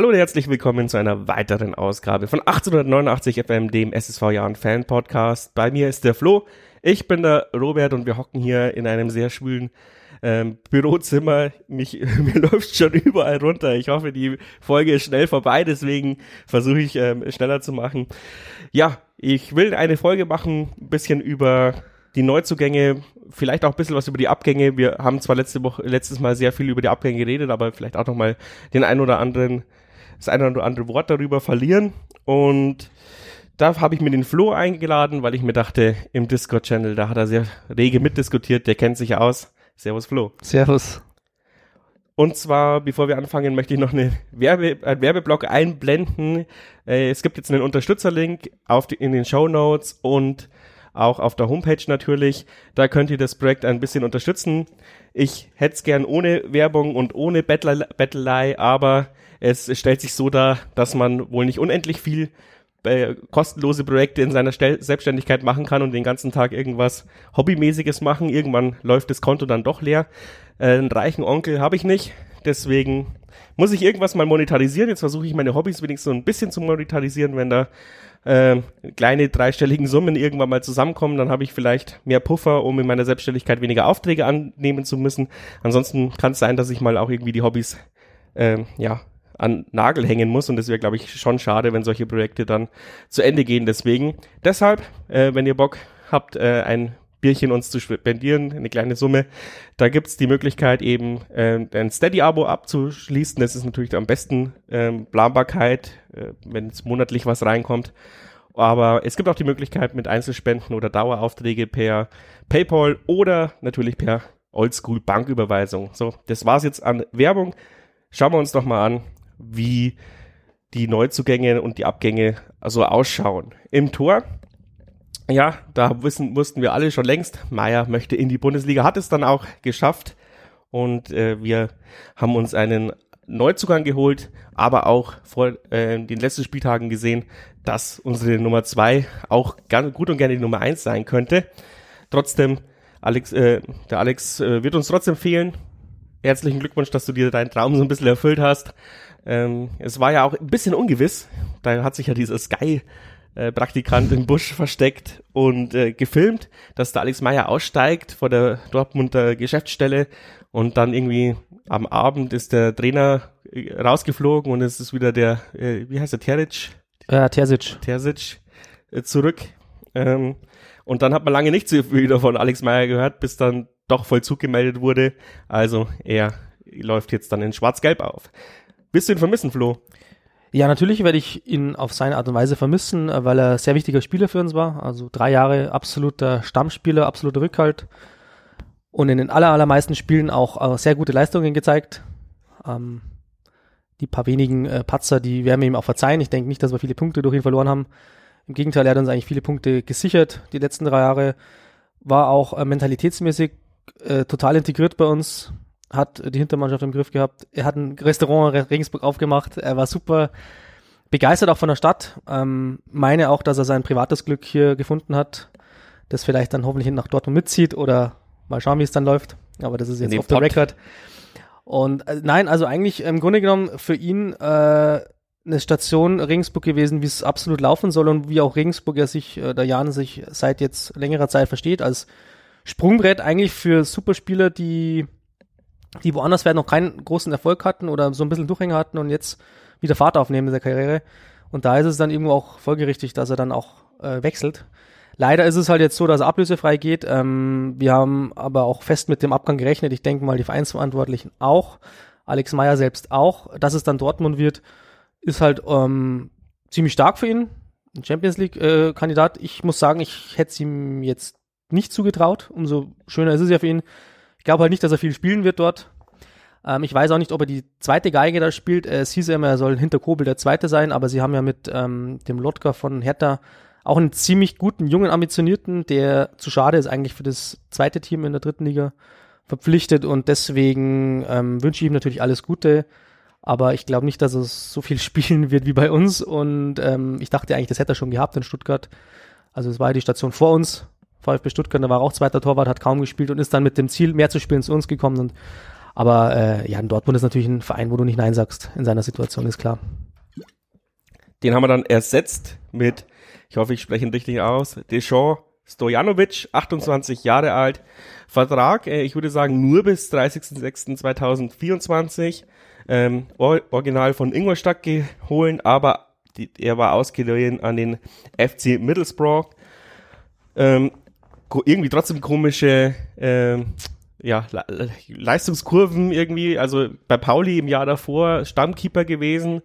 Hallo und herzlich willkommen zu einer weiteren Ausgabe von 1889 FM, dem SSV Jahren Fan Podcast. Bei mir ist der Flo, ich bin der Robert und wir hocken hier in einem sehr schwülen ähm, Bürozimmer. Mich, mir läuft schon überall runter. Ich hoffe, die Folge ist schnell vorbei, deswegen versuche ich ähm, schneller zu machen. Ja, ich will eine Folge machen, ein bisschen über die Neuzugänge, vielleicht auch ein bisschen was über die Abgänge. Wir haben zwar letzte Woche, letztes Mal sehr viel über die Abgänge geredet, aber vielleicht auch nochmal den ein oder anderen das eine oder andere Wort darüber verlieren. Und da habe ich mir den Flo eingeladen, weil ich mir dachte, im Discord-Channel, da hat er sehr rege mitdiskutiert, der kennt sich aus. Servus Flo. Servus. Und zwar, bevor wir anfangen, möchte ich noch eine Werbe, einen Werbeblock einblenden. Äh, es gibt jetzt einen Unterstützerlink auf die, in den Show Notes und auch auf der Homepage natürlich. Da könnt ihr das Projekt ein bisschen unterstützen. Ich hätte es gern ohne Werbung und ohne Bettelei, aber es stellt sich so dar, dass man wohl nicht unendlich viel äh, kostenlose Projekte in seiner Stel Selbstständigkeit machen kann und den ganzen Tag irgendwas Hobbymäßiges machen. Irgendwann läuft das Konto dann doch leer. Äh, einen reichen Onkel habe ich nicht, deswegen muss ich irgendwas mal monetarisieren. Jetzt versuche ich meine Hobbys wenigstens so ein bisschen zu monetarisieren, wenn da äh, kleine dreistelligen Summen irgendwann mal zusammenkommen, dann habe ich vielleicht mehr Puffer, um in meiner Selbstständigkeit weniger Aufträge annehmen zu müssen. Ansonsten kann es sein, dass ich mal auch irgendwie die Hobbys äh, ja an Nagel hängen muss. Und das wäre, glaube ich, schon schade, wenn solche Projekte dann zu Ende gehen. Deswegen, deshalb, äh, wenn ihr Bock habt, äh, ein Bierchen uns zu spendieren, eine kleine Summe. Da gibt's die Möglichkeit eben äh, ein Steady-Abo abzuschließen. Das ist natürlich am besten ähm, Planbarkeit, äh, wenn es monatlich was reinkommt. Aber es gibt auch die Möglichkeit mit Einzelspenden oder Daueraufträge per PayPal oder natürlich per Oldschool Banküberweisung. So, das war's jetzt an Werbung. Schauen wir uns doch mal an, wie die Neuzugänge und die Abgänge also ausschauen. Im Tor, ja, da wissen, wussten wir alle schon längst, Meier möchte in die Bundesliga, hat es dann auch geschafft und äh, wir haben uns einen Neuzugang geholt, aber auch vor äh, den letzten Spieltagen gesehen, dass unsere Nummer zwei auch ganz gut und gerne die Nummer eins sein könnte. Trotzdem, Alex, äh, der Alex äh, wird uns trotzdem fehlen. Herzlichen Glückwunsch, dass du dir deinen Traum so ein bisschen erfüllt hast. Ähm, es war ja auch ein bisschen ungewiss. Da hat sich ja dieser Sky äh, Praktikant im Busch versteckt und äh, gefilmt, dass der Alex Meyer aussteigt vor der Dortmunder Geschäftsstelle und dann irgendwie am Abend ist der Trainer äh, rausgeflogen und es ist wieder der, äh, wie heißt der, Terzic? Ja, Terzic. Terzic äh, zurück. Ähm, und dann hat man lange nichts wieder von Alex Meyer gehört, bis dann doch Vollzug gemeldet wurde. Also er läuft jetzt dann in Schwarz-Gelb auf. Wirst du ihn vermissen, Flo? Ja, natürlich werde ich ihn auf seine Art und Weise vermissen, äh, weil er sehr wichtiger Spieler für uns war. Also drei Jahre absoluter Stammspieler, absoluter Rückhalt und in den aller, allermeisten Spielen auch äh, sehr gute Leistungen gezeigt. Ähm, die paar wenigen äh, Patzer, die werden wir ihm auch verzeihen. Ich denke nicht, dass wir viele Punkte durch ihn verloren haben. Im Gegenteil, er hat uns eigentlich viele Punkte gesichert die letzten drei Jahre. War auch äh, mentalitätsmäßig äh, total integriert bei uns hat die Hintermannschaft im Griff gehabt. Er hat ein Restaurant in Regensburg aufgemacht. Er war super begeistert auch von der Stadt. Ähm, meine auch, dass er sein privates Glück hier gefunden hat, das vielleicht dann hoffentlich nach Dortmund mitzieht oder mal schauen, wie es dann läuft. Aber das ist jetzt auf der Record. Und äh, nein, also eigentlich im Grunde genommen für ihn äh, eine Station Regensburg gewesen, wie es absolut laufen soll und wie auch Regensburg ja sich, äh, der Jan sich seit jetzt längerer Zeit versteht als Sprungbrett eigentlich für Superspieler, die die woanders vielleicht noch keinen großen Erfolg hatten oder so ein bisschen Durchhänger hatten und jetzt wieder Fahrt aufnehmen in der Karriere. Und da ist es dann irgendwo auch folgerichtig, dass er dann auch äh, wechselt. Leider ist es halt jetzt so, dass er ablösefrei geht. Ähm, wir haben aber auch fest mit dem Abgang gerechnet. Ich denke mal, die Vereinsverantwortlichen auch. Alex Meyer selbst auch. Dass es dann Dortmund wird, ist halt ähm, ziemlich stark für ihn. Ein Champions League-Kandidat. Äh, ich muss sagen, ich hätte es ihm jetzt nicht zugetraut. Umso schöner ist es ja für ihn, ich glaube halt nicht, dass er viel spielen wird dort. Ähm, ich weiß auch nicht, ob er die zweite Geige da spielt. Äh, es hieß ja immer, er soll hinter Kobel der Zweite sein, aber sie haben ja mit ähm, dem Lotka von Hertha auch einen ziemlich guten, jungen, ambitionierten, der zu schade ist eigentlich für das zweite Team in der dritten Liga verpflichtet und deswegen ähm, wünsche ich ihm natürlich alles Gute, aber ich glaube nicht, dass er so viel spielen wird wie bei uns und ähm, ich dachte eigentlich, das hätte er schon gehabt in Stuttgart. Also es war ja die Station vor uns VfB Stuttgart, da war auch zweiter Torwart, hat kaum gespielt und ist dann mit dem Ziel, mehr zu spielen, zu uns gekommen und Aber äh, ja, Dortmund ist natürlich ein Verein, wo du nicht Nein sagst in seiner Situation, ist klar. Den haben wir dann ersetzt mit, ich hoffe, ich spreche ihn richtig aus, Deschamps Stojanovic, 28 Jahre alt. Vertrag, äh, ich würde sagen, nur bis 30.06.2024. Ähm, or original von Ingolstadt geholt, aber die, er war ausgeliehen an den FC Middlesbrough. Ähm, irgendwie trotzdem komische ähm, ja, Le Leistungskurven irgendwie. Also bei Pauli im Jahr davor Stammkeeper gewesen,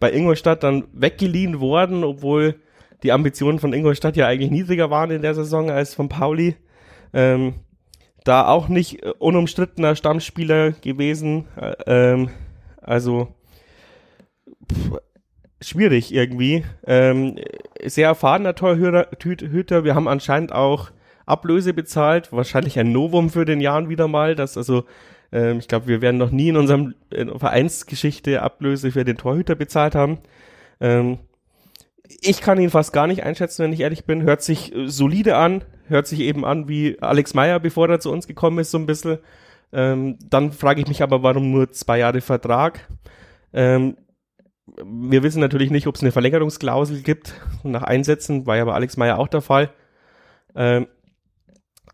bei Ingolstadt dann weggeliehen worden, obwohl die Ambitionen von Ingolstadt ja eigentlich niedriger waren in der Saison als von Pauli. Ähm, da auch nicht äh, unumstrittener Stammspieler gewesen. Äh, ähm, also pff, schwierig irgendwie. Ähm, sehr erfahrener Torhüter. Wir haben anscheinend auch Ablöse bezahlt. Wahrscheinlich ein Novum für den Jahren wieder mal. Das also ähm, ich glaube, wir werden noch nie in unserem in Vereinsgeschichte Ablöse für den Torhüter bezahlt haben. Ähm, ich kann ihn fast gar nicht einschätzen, wenn ich ehrlich bin. Hört sich äh, solide an, hört sich eben an wie Alex Meyer, bevor er zu uns gekommen ist, so ein bisschen. Ähm, dann frage ich mich aber, warum nur zwei Jahre Vertrag? Ähm, wir wissen natürlich nicht, ob es eine Verlängerungsklausel gibt nach Einsätzen, war ja bei Alex Meyer auch der Fall. Ähm,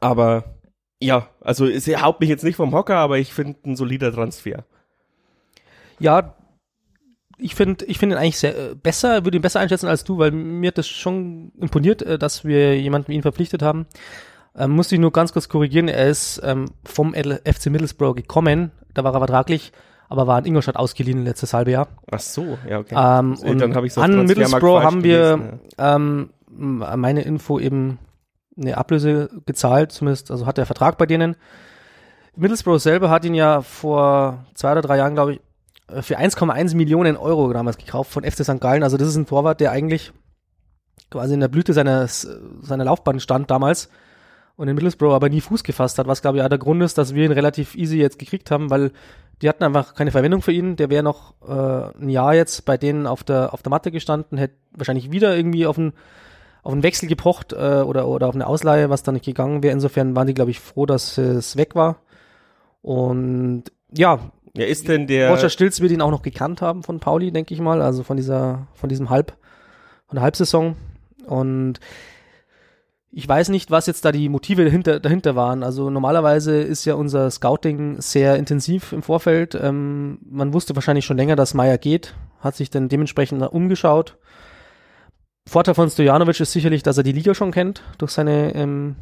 aber ja, also es haut mich jetzt nicht vom Hocker, aber ich finde ein solider Transfer. Ja, ich finde ich finde ihn eigentlich sehr äh, besser, würde ihn besser einschätzen als du, weil mir hat das schon imponiert, äh, dass wir jemanden wie ihn verpflichtet haben. Ähm, musste ich nur ganz kurz korrigieren, er ist ähm, vom FC Middlesbrough gekommen, da war er vertraglich, aber war in Ingolstadt ausgeliehen letztes halbe Jahr. Ach so, ja, okay. Ähm, und dann hab ich so an Middlesbrough haben wir gelesen, ja. ähm, meine Info eben eine Ablöse gezahlt, zumindest, also hat der Vertrag bei denen. Middlesbrough selber hat ihn ja vor zwei oder drei Jahren, glaube ich, für 1,1 Millionen Euro damals gekauft von FC St. Gallen. Also das ist ein Torwart, der eigentlich quasi in der Blüte seiner, seiner Laufbahn stand damals und in Middlesbrough aber nie Fuß gefasst hat, was glaube ich auch der Grund ist, dass wir ihn relativ easy jetzt gekriegt haben, weil die hatten einfach keine Verwendung für ihn. Der wäre noch äh, ein Jahr jetzt bei denen auf der, auf der Matte gestanden, hätte wahrscheinlich wieder irgendwie auf einen, auf einen Wechsel gepocht äh, oder, oder auf eine Ausleihe, was da nicht gegangen wäre. Insofern waren die, glaube ich, froh, dass es weg war. Und ja, ja, ist denn der. Roger Stilz wird ihn auch noch gekannt haben von Pauli, denke ich mal, also von dieser, von diesem Halb, von der Halbsaison. Und ich weiß nicht, was jetzt da die Motive dahinter, dahinter waren. Also normalerweise ist ja unser Scouting sehr intensiv im Vorfeld. Ähm, man wusste wahrscheinlich schon länger, dass Meier geht, hat sich dann dementsprechend umgeschaut. Vorteil von Stojanovic ist sicherlich, dass er die Liga schon kennt durch seine ähm,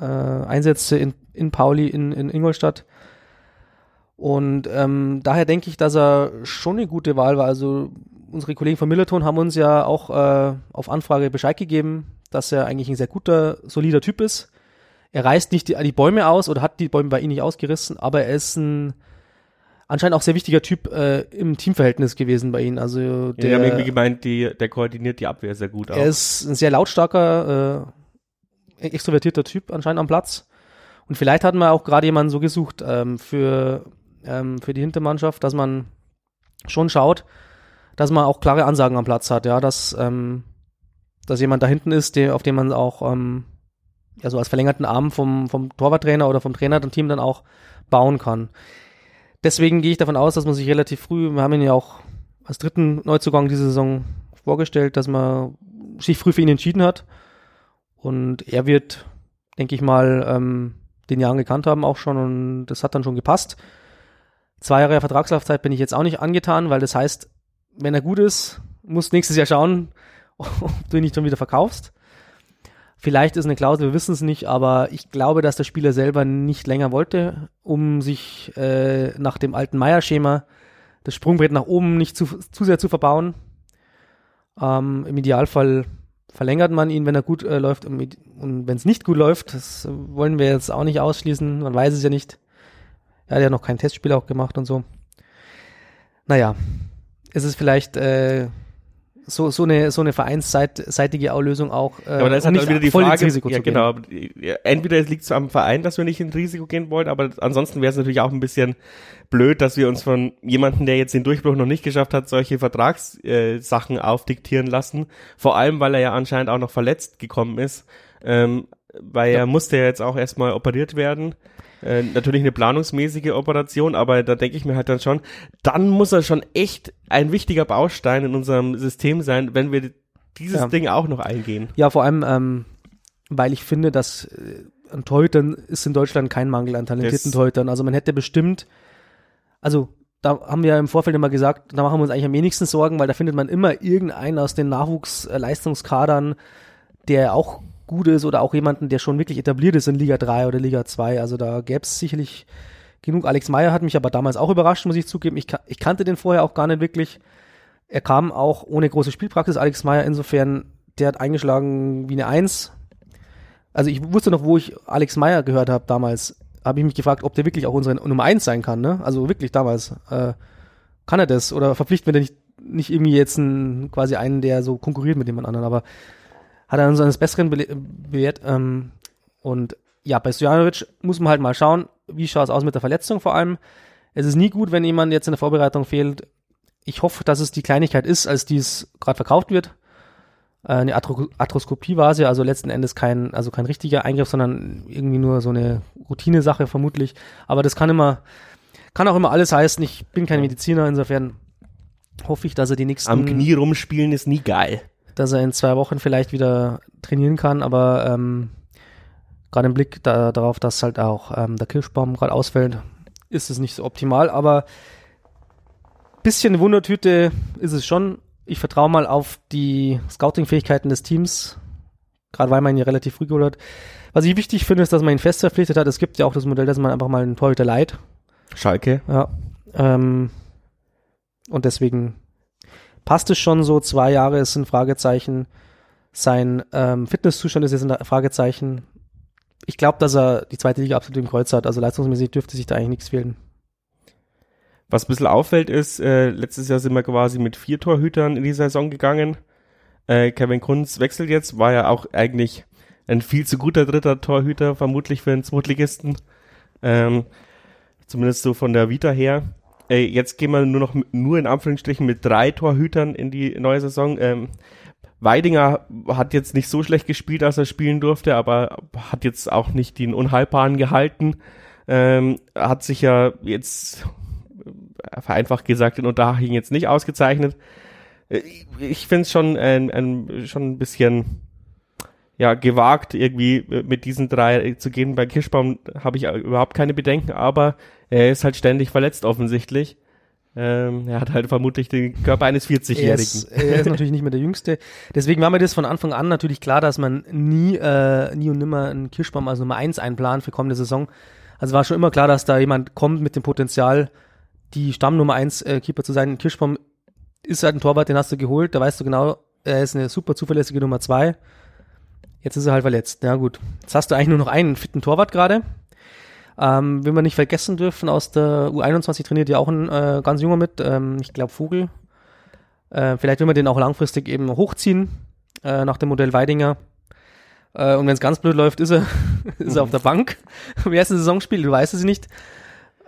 äh, Einsätze in, in Pauli, in, in Ingolstadt. Und ähm, daher denke ich, dass er schon eine gute Wahl war. Also unsere Kollegen von Millerton haben uns ja auch äh, auf Anfrage Bescheid gegeben, dass er eigentlich ein sehr guter, solider Typ ist. Er reißt nicht die, die Bäume aus oder hat die Bäume bei ihm nicht ausgerissen, aber er ist ein anscheinend auch sehr wichtiger Typ äh, im Teamverhältnis gewesen bei ihnen. Also der, ja, haben irgendwie gemeint, die, der koordiniert die Abwehr sehr gut. Auch. Er ist ein sehr lautstarker, äh, extrovertierter Typ anscheinend am Platz. Und vielleicht hatten wir auch gerade jemanden so gesucht ähm, für ähm, für die Hintermannschaft, dass man schon schaut, dass man auch klare Ansagen am Platz hat, ja, dass, ähm, dass jemand da hinten ist, der, auf den man auch ähm, ja so als verlängerten Arm vom, vom Torwarttrainer oder vom Trainer dem Team dann auch bauen kann. Deswegen gehe ich davon aus, dass man sich relativ früh, wir haben ihn ja auch als dritten Neuzugang diese Saison vorgestellt, dass man sich früh für ihn entschieden hat. Und er wird, denke ich mal, ähm, den Jahren gekannt haben auch schon und das hat dann schon gepasst. Zwei Jahre Vertragslaufzeit bin ich jetzt auch nicht angetan, weil das heißt, wenn er gut ist, musst nächstes Jahr schauen, ob du ihn nicht schon wieder verkaufst. Vielleicht ist eine Klausel, wir wissen es nicht, aber ich glaube, dass der Spieler selber nicht länger wollte, um sich äh, nach dem alten Meier-Schema das Sprungbrett nach oben nicht zu, zu sehr zu verbauen. Ähm, Im Idealfall verlängert man ihn, wenn er gut äh, läuft und, und wenn es nicht gut läuft, das wollen wir jetzt auch nicht ausschließen, man weiß es ja nicht. Er hat ja noch kein Testspiel auch gemacht und so. Naja, ist es vielleicht äh, so, so eine, so eine vereinsseitige Auslösung auch. Äh, aber da ist halt wieder die Frage, Risiko ja, genau, entweder es liegt am Verein, dass wir nicht ins Risiko gehen wollen, aber ansonsten wäre es natürlich auch ein bisschen blöd, dass wir uns von jemandem, der jetzt den Durchbruch noch nicht geschafft hat, solche Vertragssachen äh, aufdiktieren lassen. Vor allem, weil er ja anscheinend auch noch verletzt gekommen ist. Ähm, weil Ja. er musste ja jetzt auch erstmal operiert werden. Äh, natürlich eine planungsmäßige Operation, aber da denke ich mir halt dann schon, dann muss er schon echt ein wichtiger Baustein in unserem System sein, wenn wir dieses Ja. Ding auch noch eingehen. Ja, vor allem, ähm, weil ich finde, dass äh, an Torhütern ist in Deutschland kein Mangel an talentierten Das- Torhütern. Also man hätte bestimmt, also da haben wir ja im Vorfeld immer gesagt, da machen wir uns eigentlich am wenigsten Sorgen, weil da findet man immer irgendeinen aus den Nachwuchsleistungskadern, der auch gut ist oder auch jemanden, der schon wirklich etabliert ist in Liga 3 oder Liga 2. Also da gäbe es sicherlich genug. Alex Meyer hat mich aber damals auch überrascht, muss ich zugeben. Ich, ich kannte den vorher auch gar nicht wirklich. Er kam auch ohne große Spielpraxis. Alex Meyer insofern, der hat eingeschlagen wie eine Eins. Also ich wusste noch, wo ich Alex Meyer gehört habe damals, habe ich mich gefragt, ob der wirklich auch unsere Nummer eins sein kann. Ne? Also wirklich damals. Äh, kann er das? Oder verpflichten wir denn nicht, nicht irgendwie jetzt einen, quasi einen, der so konkurriert mit jemand anderen? Aber hat er uns eines Besseren bele- belehrt. Ähm, und ja, bei Stojanovic muss man halt mal schauen, wie schaut es aus mit der Verletzung vor allem. Es ist nie gut, wenn jemand jetzt in der Vorbereitung fehlt. Ich hoffe, dass es die Kleinigkeit ist, als die es gerade verkauft wird. Äh, eine Atro Arthroskopie war es ja, also letzten Endes kein, also kein richtiger Eingriff, sondern irgendwie nur so eine Routinesache vermutlich. Aber das kann immer, kann auch immer alles heißen. Ich bin kein Mediziner, insofern hoffe ich, dass er die nächsten Am Knie rumspielen ist nie geil. Dass er in zwei Wochen vielleicht wieder trainieren kann, aber ähm, gerade im Blick da, darauf, dass halt auch ähm, der Kirschbaum gerade ausfällt, ist es nicht so optimal, aber bisschen eine Wundertüte ist es schon. Ich vertraue mal auf die Scouting-Fähigkeiten des Teams, gerade weil man ihn relativ früh geholt hat. Was ich wichtig finde, ist, dass man ihn fest verpflichtet hat. Es gibt ja auch das Modell, dass man einfach mal einen Torhüter leiht. Schalke. Ja. Ähm, und deswegen passt es schon so. Zwei Jahre ist ein Fragezeichen. Sein ähm, Fitnesszustand ist jetzt ein Fragezeichen. Ich glaube, dass er die zweite Liga absolut im Kreuz hat. Also leistungsmäßig dürfte sich da eigentlich nichts fehlen. Was ein bisschen auffällt ist, äh, letztes Jahr sind wir quasi mit vier Torhütern in die Saison gegangen. Äh, Kevin Kunz wechselt jetzt, war ja auch eigentlich ein viel zu guter dritter Torhüter, vermutlich für einen Zweitligisten. Ähm, zumindest so von der Vita her. Äh, jetzt gehen wir nur noch nur in Anführungsstrichen mit drei Torhütern in die neue Saison. Ähm, Weidinger hat jetzt nicht so schlecht gespielt, als er spielen durfte, aber hat jetzt auch nicht den Unhaltbaren gehalten. Ähm, hat sich ja jetzt äh, vereinfacht gesagt in Unterhaching jetzt nicht ausgezeichnet. Äh, Ich finde es schon ein, ein, schon ein bisschen ja, gewagt, irgendwie äh, mit diesen drei zu gehen. Bei Kirschbaum habe ich äh, überhaupt keine Bedenken, aber er ist halt ständig verletzt offensichtlich. Ähm, er hat halt vermutlich den Körper eines Er 40-Jährigen. ist, er ist natürlich nicht mehr der Jüngste. Deswegen war mir das von Anfang an natürlich klar, dass man nie, äh, nie und nimmer einen Kirschbaum als Nummer eins einplant für kommende Saison. Also war schon immer klar, dass da jemand kommt mit dem Potenzial, die Stammnummer eins äh, Keeper zu sein. Kirschbaum ist halt ein Torwart, den hast du geholt, da weißt du genau, er ist eine super zuverlässige Nummer zwei. Jetzt ist er halt verletzt. Ja gut. Jetzt hast du eigentlich nur noch einen fitten Torwart gerade. Ähm, wenn wir nicht vergessen dürfen, aus der U21 trainiert ja auch ein äh, ganz junger mit, ähm, ich glaube Vogel. Äh, vielleicht will man den auch langfristig eben hochziehen, äh, nach dem Modell Weidinger. Äh, und wenn es ganz blöd läuft, ist er, ist er auf der Bank im ersten Saisonspiel, du weißt es nicht.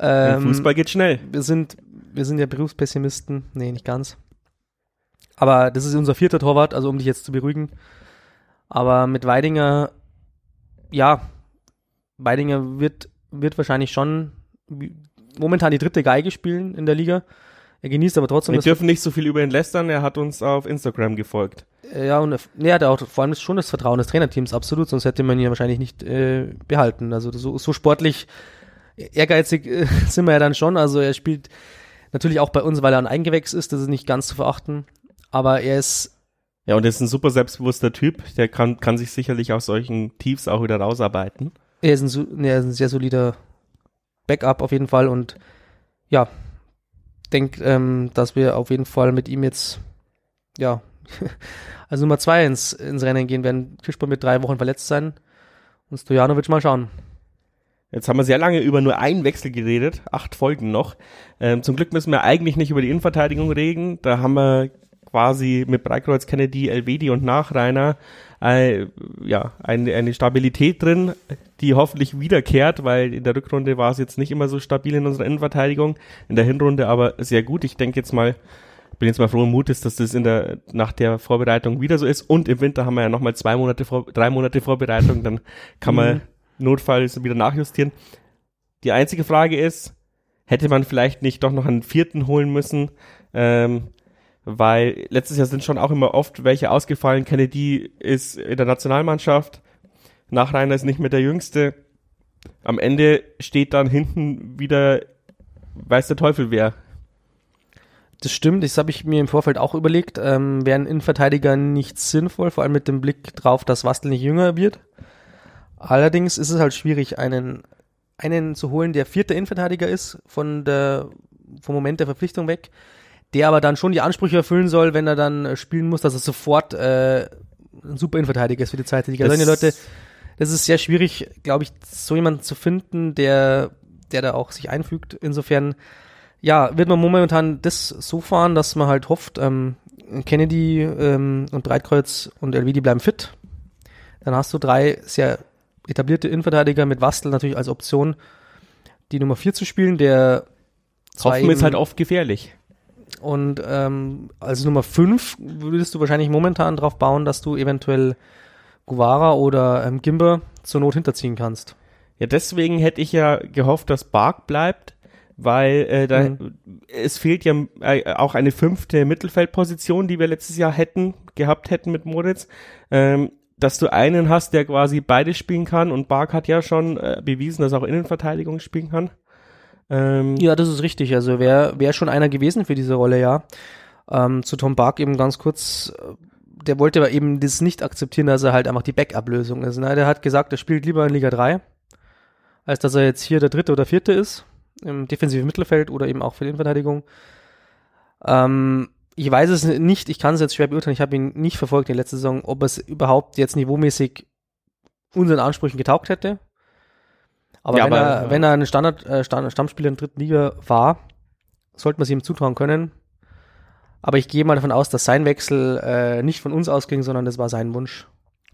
Ähm, Fußball geht schnell. wir sind, wir sind ja Berufspessimisten. Nee, nicht ganz. Aber das ist unser vierter Torwart, also um dich jetzt zu beruhigen. Aber mit Weidinger, ja, Weidinger wird, wird wahrscheinlich schon momentan die dritte Geige spielen in der Liga. Er genießt aber trotzdem Wir dürfen nicht so viel über ihn lästern, er hat uns auf Instagram gefolgt. Äh, Ja, und er- hat auch vor allem schon das Vertrauen des Trainerteams, absolut, sonst hätte man ihn ja wahrscheinlich nicht äh, behalten. Also so, so sportlich ehrgeizig äh, sind wir ja dann schon. Also er spielt natürlich auch bei uns, weil er ein Eigengewächs ist, das ist nicht ganz zu verachten. Aber er ist, Ja, und er ist ein super selbstbewusster Typ, der kann, kann sich sicherlich aus solchen Tiefs auch wieder rausarbeiten. er ist ein, er ist ein sehr solider Backup auf jeden Fall und ja, denke, ähm, dass wir auf jeden Fall mit ihm jetzt, ja, also Nummer zwei ins, ins Rennen gehen werden. Kirschbaum mit drei Wochen verletzt sein und Stojanovic mal schauen. Jetzt haben wir sehr lange über nur einen Wechsel geredet, acht Folgen noch. Ähm, zum Glück müssen wir eigentlich nicht über die Innenverteidigung reden. Da haben wir quasi mit Breikreuz, Kennedy, Elvedi und Nachreiner äh, ja, eine, eine Stabilität drin, die hoffentlich wiederkehrt, weil in der Rückrunde war es jetzt nicht immer so stabil in unserer Innenverteidigung, in der Hinrunde aber sehr gut. Ich denke jetzt mal, bin jetzt mal frohen Mutes, dass das in der, nach der Vorbereitung wieder so ist. Und im Winter haben wir ja nochmal zwei Monate, vor, drei Monate Vorbereitung, dann kann man Mhm. notfalls wieder nachjustieren. Die einzige Frage ist, hätte man vielleicht nicht doch noch einen vierten holen müssen, ähm, weil letztes Jahr sind schon auch immer oft welche ausgefallen. Kennedy ist in der Nationalmannschaft, Nachreiner ist nicht mehr der Jüngste. Am Ende steht dann hinten wieder, weiß der Teufel wer. Das stimmt, das habe ich mir im Vorfeld auch überlegt. Ähm, Wäre ein Innenverteidiger nicht sinnvoll, vor allem mit dem Blick drauf, dass Wastel nicht jünger wird. Allerdings ist es halt schwierig, einen, einen zu holen, der vierter Innenverteidiger ist, von der, vom Moment der Verpflichtung weg, der aber dann schon die Ansprüche erfüllen soll, wenn er dann äh, spielen muss, dass er sofort äh, ein super Innenverteidiger ist für die zweite Liga. Solche Leute, das ist sehr schwierig, glaube ich, so jemanden zu finden, der, der da auch sich einfügt. Insofern, ja, wird man momentan das so fahren, dass man halt hofft, ähm, Kennedy ähm, und Breitkreuz und Elvedi bleiben fit. Dann hast du drei sehr etablierte Innenverteidiger mit Wastel natürlich als Option, die Nummer vier zu spielen, der Hoffen ist halt oft gefährlich. Und ähm, als Nummer 5 würdest du wahrscheinlich momentan darauf bauen, dass du eventuell Guevara oder ähm, Gimber zur Not hinterziehen kannst. Ja, deswegen hätte ich ja gehofft, dass Bark bleibt, weil äh, da Mhm. es fehlt ja äh, auch eine fünfte Mittelfeldposition, die wir letztes Jahr hätten, gehabt hätten mit Moritz. Ähm, dass du einen hast, der quasi beides spielen kann und Bark hat ja schon äh, bewiesen, dass er auch Innenverteidigung spielen kann. Ähm, Ja, das ist richtig. Also wäre wär schon einer gewesen für diese Rolle, ja. Ähm, zu Tom Bark eben ganz kurz, äh, der wollte aber eben das nicht akzeptieren, dass er halt einfach die Backup-Lösung ist. Ne? Der hat gesagt, er spielt lieber in Liga 3, als dass er jetzt hier der dritte oder vierte ist, im defensiven Mittelfeld oder eben auch für die Innenverteidigung. Ähm, ich weiß es nicht, ich kann es jetzt schwer beurteilen, ich habe ihn nicht verfolgt in der letzten Saison, ob es überhaupt jetzt niveaumäßig unseren Ansprüchen getaugt hätte. Aber, Ja, wenn, aber, er, ja. wenn er ein Standard, äh, Stammspieler in der dritten Liga war, sollte man es ihm zutrauen können. Aber ich gehe mal davon aus, dass sein Wechsel äh, nicht von uns ausging, sondern das war sein Wunsch.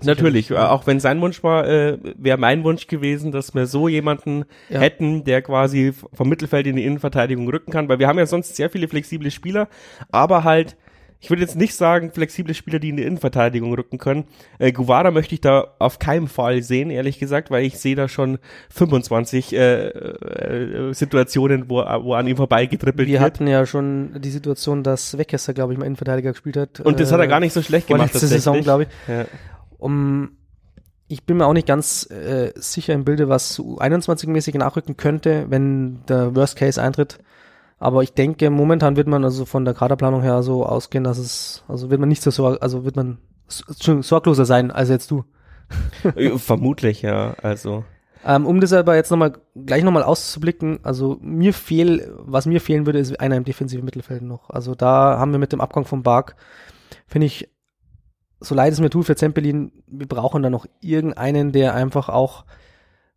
Natürlich, Sicherlich, auch wenn sein Wunsch war, äh, wäre mein Wunsch gewesen, dass wir so jemanden Ja. hätten, der quasi vom Mittelfeld in die Innenverteidigung rücken kann, weil wir haben ja sonst sehr viele flexible Spieler, aber halt, ich würde jetzt nicht sagen, flexible Spieler, die in die Innenverteidigung rücken können. Äh, Guevara möchte ich da auf keinen Fall sehen, ehrlich gesagt, weil ich sehe da schon 25 äh, äh, Situationen, wo, wo an ihm vorbeigetrippelt Wir wird. hatten ja schon die Situation, dass Weckesser, glaube ich, mal Innenverteidiger gespielt hat. Und das hat er äh, gar nicht so schlecht gemacht. vorletzte Saison, glaube ich. Ja. Um, ich bin mir auch nicht ganz äh, sicher im Bilde, was U21-mäßig nachrücken könnte, wenn der Worst Case eintritt. Aber ich denke, momentan wird man also von der Kaderplanung her so ausgehen, dass es, also wird man nicht so, sorg- also wird man sorgloser sein als jetzt du. Äh, Vermutlich, ja, also. Ähm, um das aber jetzt nochmal, gleich nochmal auszublicken, also mir fehl, was mir fehlen würde, ist einer im defensiven Mittelfeld noch. Also da haben wir mit dem Abgang von Bark, finde ich, so leid es mir tut für Zempelin, wir brauchen da noch irgendeinen, der einfach auch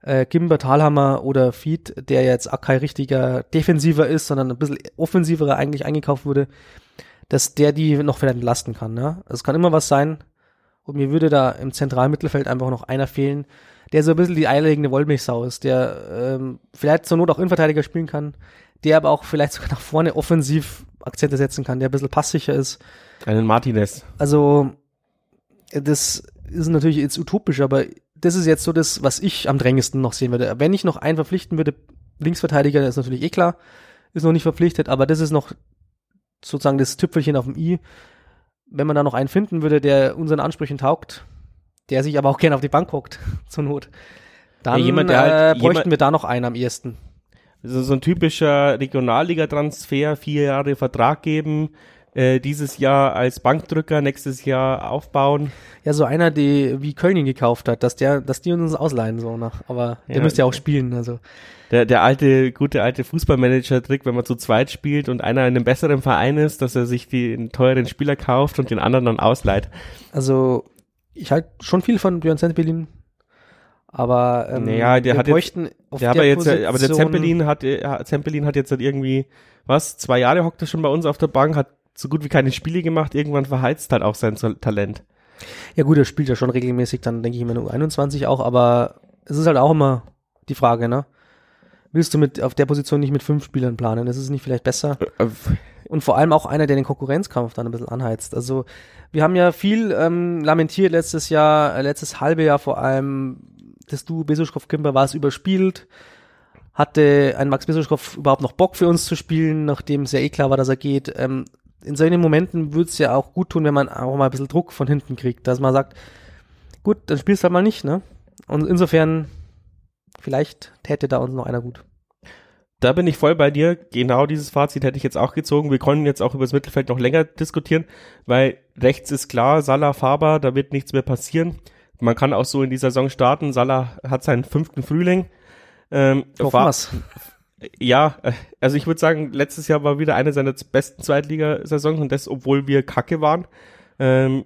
äh, Gimber, Thalhammer oder Fied, der jetzt auch kein richtiger Defensiver ist, sondern ein bisschen offensiverer eigentlich eingekauft wurde, dass der die noch vielleicht entlasten kann. Ne? Es kann immer was sein. Und mir würde da im zentralen Mittelfeld einfach noch einer fehlen, der so ein bisschen die eierlegende Wollmilchsau ist, der ähm, vielleicht zur Not auch Innenverteidiger spielen kann, der aber auch vielleicht sogar nach vorne offensiv Akzente setzen kann, der ein bisschen passsicher ist. Einen Martinez. Also, das ist natürlich jetzt utopisch, aber das ist jetzt so das, was ich am drängendsten noch sehen würde. Wenn ich noch einen verpflichten würde, Linksverteidiger, das ist natürlich eh klar, ist noch nicht verpflichtet, aber das ist noch sozusagen das Tüpfelchen auf dem i. Wenn man da noch einen finden würde, der unseren Ansprüchen taugt, der sich aber auch gerne auf die Bank hockt, zur Not, dann Ja, jemand, der halt- äh, bräuchten wir da noch einen am ehesten. Also so ein typischer Regionalliga-Transfer, vier Jahre Vertrag geben, äh, dieses Jahr als Bankdrücker, nächstes Jahr aufbauen. Ja, so einer, die wie Köln ihn gekauft hat, dass der, dass die uns ausleihen so nach. Aber der Ja. müsste ja auch spielen, also. Der, der alte, gute alte Fußballmanager-Trick, wenn man zu zweit spielt und einer in einem besseren Verein ist, dass er sich den teuren Spieler kauft und den anderen dann ausleiht. Also, ich halte schon viel von Björn Zempelin, aber ähm, Naja, der wir hat jetzt- bräuchten auf Der der aber jetzt, aber der Zempelin hat, äh, Zempelin hat jetzt halt irgendwie, was, zwei Jahre hockt er schon bei uns auf der Bank, hat so gut wie keine Spiele gemacht, irgendwann verheizt halt auch sein Talent. Ja gut, er spielt ja schon regelmäßig, dann denke ich immer nur 21 auch, aber es ist halt auch immer die Frage, ne? willst du mit auf der Position nicht mit fünf Spielern planen? Das ist nicht vielleicht besser. Äh, äh, Und vor allem auch einer, der den Konkurrenzkampf dann ein bisschen anheizt. Also wir haben ja viel ähm, lamentiert letztes Jahr, äh, letztes halbe Jahr vor allem, dass du Besuschkow-Kimber war es überspielt. Hatte ein Max Besuschkow überhaupt noch Bock für uns zu spielen, nachdem es ja eh klar war, dass er geht. Ähm, in solchen Momenten würde es ja auch gut tun, wenn man auch mal ein bisschen Druck von hinten kriegt, dass man sagt, gut, dann spielst du halt mal nicht, ne? Und insofern, vielleicht täte da uns noch einer gut. Da bin ich voll bei dir. Genau dieses Fazit hätte ich jetzt auch gezogen. Wir konnten jetzt auch über das Mittelfeld noch länger diskutieren, weil rechts ist klar, Salah, Faber, da wird nichts mehr passieren. Man kann auch so in die Saison starten. Salah hat seinen fünften Frühling. Ähm, Fa-. Ja, äh, also ich würde sagen, letztes Jahr war wieder eine seiner besten Zweitligasaisons und das, obwohl wir kacke waren. Ähm,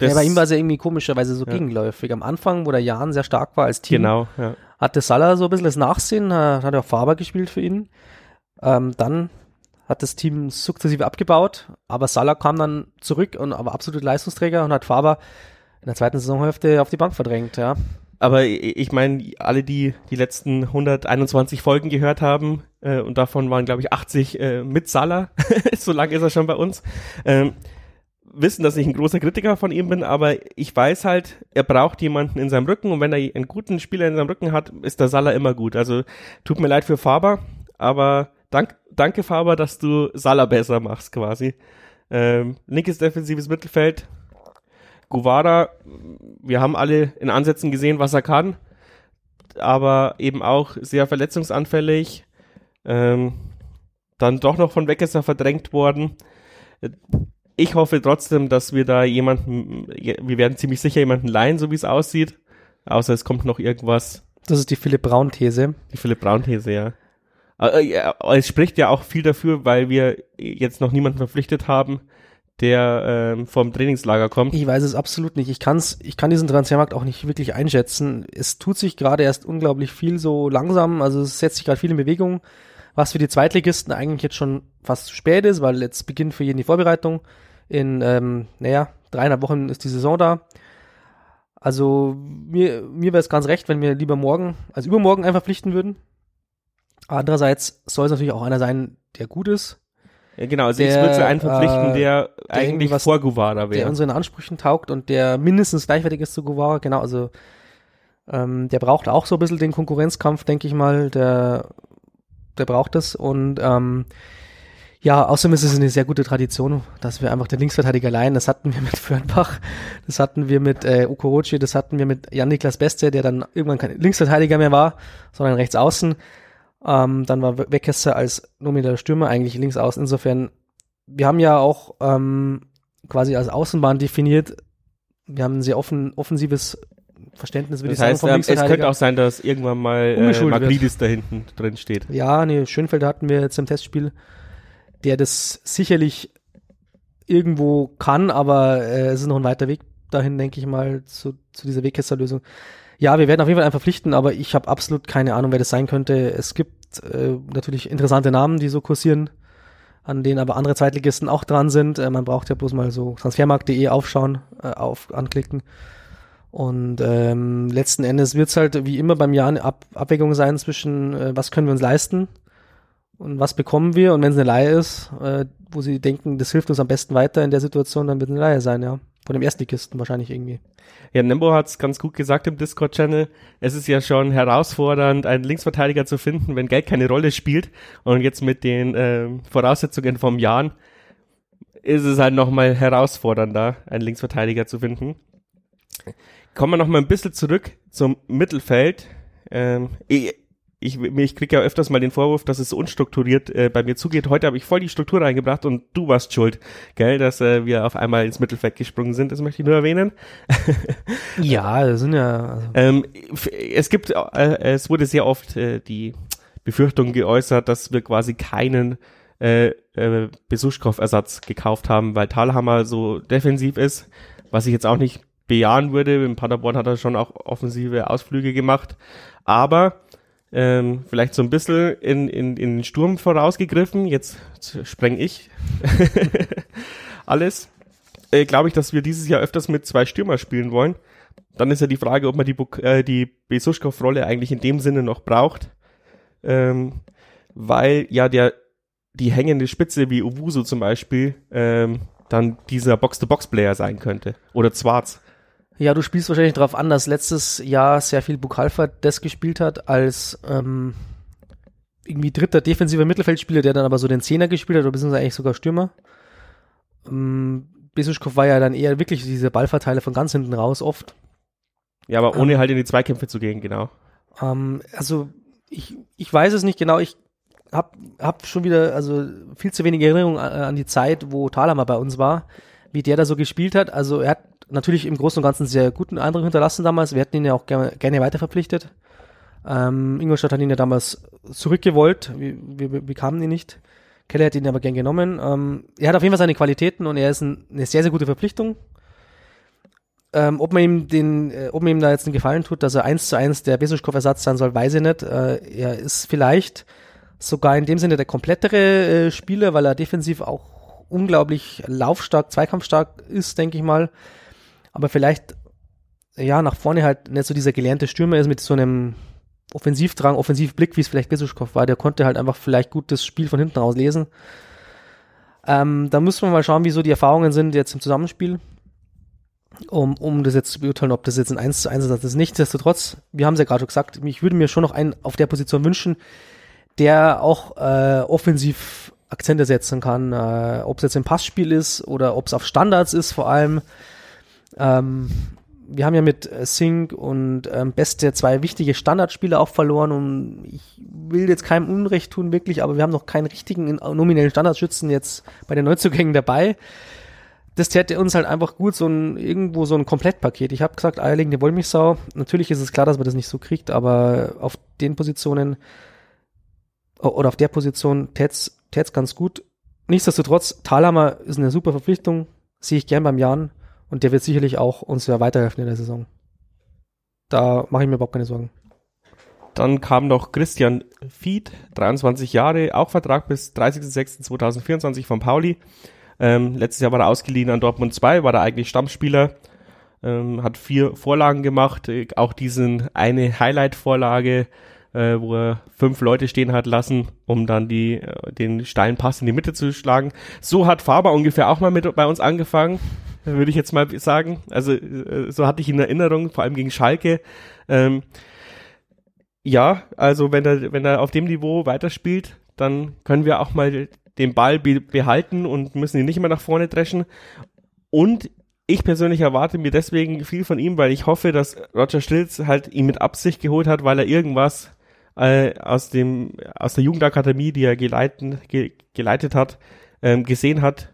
Ja, bei ihm war es ja irgendwie komischerweise so Ja. gegenläufig. Am Anfang, wo der Jan sehr stark war als Team, genau, ja. hatte Salah so ein bisschen das Nachsehen, äh, hat auch Faber gespielt für ihn. Ähm, dann hat das Team sukzessive abgebaut, aber Salah kam dann zurück und war absolute Leistungsträger und hat Faber in der zweiten Saisonhälfte auf die Bank verdrängt, ja. Aber ich meine, alle, die die letzten 121 Folgen gehört haben, äh, und davon waren, glaube ich, 80 äh, mit Salah, so lange ist er schon bei uns, ähm, wissen, dass ich ein großer Kritiker von ihm bin, aber ich weiß halt, er braucht jemanden in seinem Rücken und wenn er einen guten Spieler in seinem Rücken hat, ist der Salah immer gut. Also tut mir leid für Faber, aber dank, danke Faber, dass du Salah besser machst quasi. Ähm, linkes defensives Mittelfeld, Guevara, wir haben alle in Ansätzen gesehen, was er kann, aber eben auch sehr verletzungsanfällig. Ähm, dann doch noch von Weckesser verdrängt worden. Ich hoffe trotzdem, dass wir da jemanden, wir werden ziemlich sicher jemanden leihen, so wie es aussieht. Außer es kommt noch irgendwas, Das ist die Philipp Braun-These. die Philipp Braun-These, ja. Äh, ja, Es spricht ja auch viel dafür, weil wir jetzt noch niemanden verpflichtet haben, der ähm, vom Trainingslager kommt. Ich weiß es absolut nicht. Ich kann's, ich kann diesen Transfermarkt auch nicht wirklich einschätzen. Es tut sich gerade erst unglaublich viel so langsam. Also es setzt sich gerade viel in Bewegung, was für die Zweitligisten eigentlich jetzt schon fast zu spät ist, weil jetzt beginnt für jeden die Vorbereitung. In, ähm, naja, dreieinhalb Wochen ist die Saison da. Also mir, mir wäre es ganz recht, wenn wir lieber morgen als übermorgen einen verpflichten würden. Andererseits soll es natürlich auch einer sein, der gut ist, genau, also ich der, würde einen verpflichten, äh, der, eigentlich irgendwas- vor Guevara der wäre. unseren Ansprüchen taugt und der mindestens gleichwertig ist zu Guevara, genau, also ähm, der braucht auch so ein bisschen den Konkurrenzkampf, denke ich mal, der, der braucht das und ähm, ja, außerdem ist es eine sehr gute Tradition, dass wir einfach den Linksverteidiger leihen, das hatten wir mit Fürnbach, das hatten wir mit äh, Okorochi, das hatten wir mit Jan-Niklas Beste, der dann irgendwann kein Linksverteidiger mehr war, sondern rechts außen, ähm, dann war Weckesser als nominärer Stürmer eigentlich links außen, insofern wir haben ja auch ähm, quasi als Außenbahn definiert. Wir haben ein sehr offen, offensives Verständnis, würde Das ich sagen, heißt, vom ähm, es könnte auch sein, dass irgendwann mal äh. Magridis da hinten drin steht. Ja, nee, Schönfelder hatten wir jetzt im Testspiel, der das sicherlich irgendwo kann, aber äh, es ist noch ein weiter Weg dahin, denke ich mal, zu, zu dieser Wegkäster-Lösung. Ja, wir werden auf jeden Fall einen verpflichten, aber ich habe absolut keine Ahnung, wer das sein könnte. Es gibt äh, natürlich interessante Namen, die so kursieren, an denen aber andere Zweitligisten auch dran sind. Äh, man braucht ja bloß mal so transfermarkt.de aufschauen, äh, auf, anklicken. Und ähm, letzten Endes wird es halt wie immer beim Jahr eine Ab Abwägung sein zwischen, äh, was können wir uns leisten und was bekommen wir. Und wenn es eine Leihe ist, äh, wo sie denken, das hilft uns am besten weiter in der Situation, dann wird es eine Leihe sein, ja. Von dem Erstligisten wahrscheinlich irgendwie. Ja, Nembo hat es ganz gut gesagt im Discord-Channel. Es ist ja schon herausfordernd, einen Linksverteidiger zu finden, wenn Geld keine Rolle spielt. Und jetzt mit den ähm, Voraussetzungen vom Jan ist es halt nochmal herausfordernder, einen Linksverteidiger zu finden. Kommen wir nochmal ein bisschen zurück zum Mittelfeld. Ähm, ich, ich, kriege ja öfters mal den Vorwurf, dass es unstrukturiert äh, bei mir zugeht. Heute habe ich voll die Struktur reingebracht und du warst schuld, gell, dass äh, wir auf einmal ins Mittelfeld gesprungen sind. Das möchte ich nur erwähnen. Ja, das sind ja, also, Ähm, es gibt, äh, es wurde sehr oft äh, die Befürchtung geäußert, dass wir quasi keinen äh, äh, Besuschkow-Ersatz gekauft haben, weil Thalhammer so defensiv ist, was ich jetzt auch nicht bejahen würde. In Paderborn hat er schon auch offensive Ausflüge gemacht, aber ähm, vielleicht so ein bisschen in, in, in den Sturm vorausgegriffen. Jetzt spreng ich alles. Äh, Glaube ich, dass wir dieses Jahr öfters mit zwei Stürmer spielen wollen. Dann ist ja die Frage, ob man die, äh, die Besuschkow-Rolle eigentlich in dem Sinne noch braucht. ähm, weil ja der die hängende Spitze wie Uwusu zum Beispiel ähm, dann dieser Box-to-Box-Player sein könnte. Oder Zwarz. Ja, du spielst wahrscheinlich darauf an, dass letztes Jahr sehr viel Bukalfa das gespielt hat als ähm, irgendwie dritter defensiver Mittelfeldspieler, der dann aber so den Zehner gespielt hat, oder beziehungsweise eigentlich sogar Stürmer. Ähm, Besuschkow war ja dann eher wirklich dieser Ballverteiler von ganz hinten raus oft. Ja, aber ohne ähm, halt in die Zweikämpfe zu gehen, genau. Ähm, also ich, ich weiß es nicht genau. Ich hab, hab schon wieder also viel zu wenig Erinnerung an, an die Zeit, wo Thalhammer bei uns war, wie der da so gespielt hat. Also er hat natürlich im Großen und Ganzen sehr guten Eindruck hinterlassen damals. Wir hätten ihn ja auch gerne, gerne weiter verpflichtet. Ähm, Ingolstadt hat ihn ja damals zurückgewollt. Wir, wir, wir kamen ihn nicht. Keller hat ihn aber gern genommen. Ähm, er hat auf jeden Fall seine Qualitäten und er ist ein, eine sehr, sehr gute Verpflichtung. Ähm, ob man ihm den, äh, ob man ihm da jetzt einen Gefallen tut, dass er eins zu eins der Besuschkow-Ersatz sein soll, weiß ich nicht. Äh, er ist vielleicht sogar in dem Sinne der komplettere äh, Spieler, weil er defensiv auch unglaublich laufstark, zweikampfstark ist, denke ich mal. Aber vielleicht, ja, nach vorne halt nicht so dieser gelernte Stürmer ist mit so einem Offensivdrang, Offensivblick, wie es vielleicht Besuschkow war. Der konnte halt einfach vielleicht gut das Spiel von hinten raus lesen. Ähm, da müssen wir mal schauen, wie so die Erfahrungen sind jetzt im Zusammenspiel, um, um das jetzt zu beurteilen, ob das jetzt ein 1 zu 1 ist. Nichtsdestotrotz, wir haben es ja gerade schon gesagt, ich würde mir schon noch einen auf der Position wünschen, der auch äh, offensiv Akzente setzen kann, äh, ob es jetzt im Passspiel ist oder ob es auf Standards ist vor allem. Ähm, wir haben ja mit Sink und ähm, Beste zwei wichtige Standardspieler auch verloren und ich will jetzt keinem Unrecht tun, wirklich, aber wir haben noch keinen richtigen nominellen Standardschützen jetzt bei den Neuzugängen dabei. Das täte uns halt einfach gut, so ein, irgendwo so ein Komplettpaket. Ich habe gesagt, eierlegende Wollmilchsau. Natürlich ist es klar, dass man das nicht so kriegt, aber auf den Positionen oder auf der Position tät's, tät's ganz gut. Nichtsdestotrotz, Thalhammer ist eine super Verpflichtung, sehe ich gern beim Jan. Und der wird sicherlich auch uns ja weiterhelfen in der Saison. Da mache ich mir überhaupt keine Sorgen. Dann kam noch Christian Fied, 23 Jahre, auch Vertrag bis 30.06.2024 von Pauli. Ähm, letztes Jahr war er ausgeliehen an Dortmund 2, war er eigentlich Stammspieler, ähm, hat vier Vorlagen gemacht, äh, auch diesen eine Highlight-Vorlage, äh, wo er fünf Leute stehen hat lassen, um dann die, äh, den steilen Pass in die Mitte zu schlagen. So hat Faber ungefähr auch mal mit bei uns angefangen würde ich jetzt mal sagen. Also äh, so hatte ich in Erinnerung, vor allem gegen Schalke. Ähm, ja, also wenn er, wenn er auf dem Niveau weiterspielt, dann können wir auch mal den Ball be behalten und müssen ihn nicht immer nach vorne dreschen. Und ich persönlich erwarte mir deswegen viel von ihm, weil ich hoffe, dass Roger Stilz halt ihn mit Absicht geholt hat, weil er irgendwas äh, aus dem aus der Jugendakademie, die er geleiten, ge geleitet hat, ähm, gesehen hat,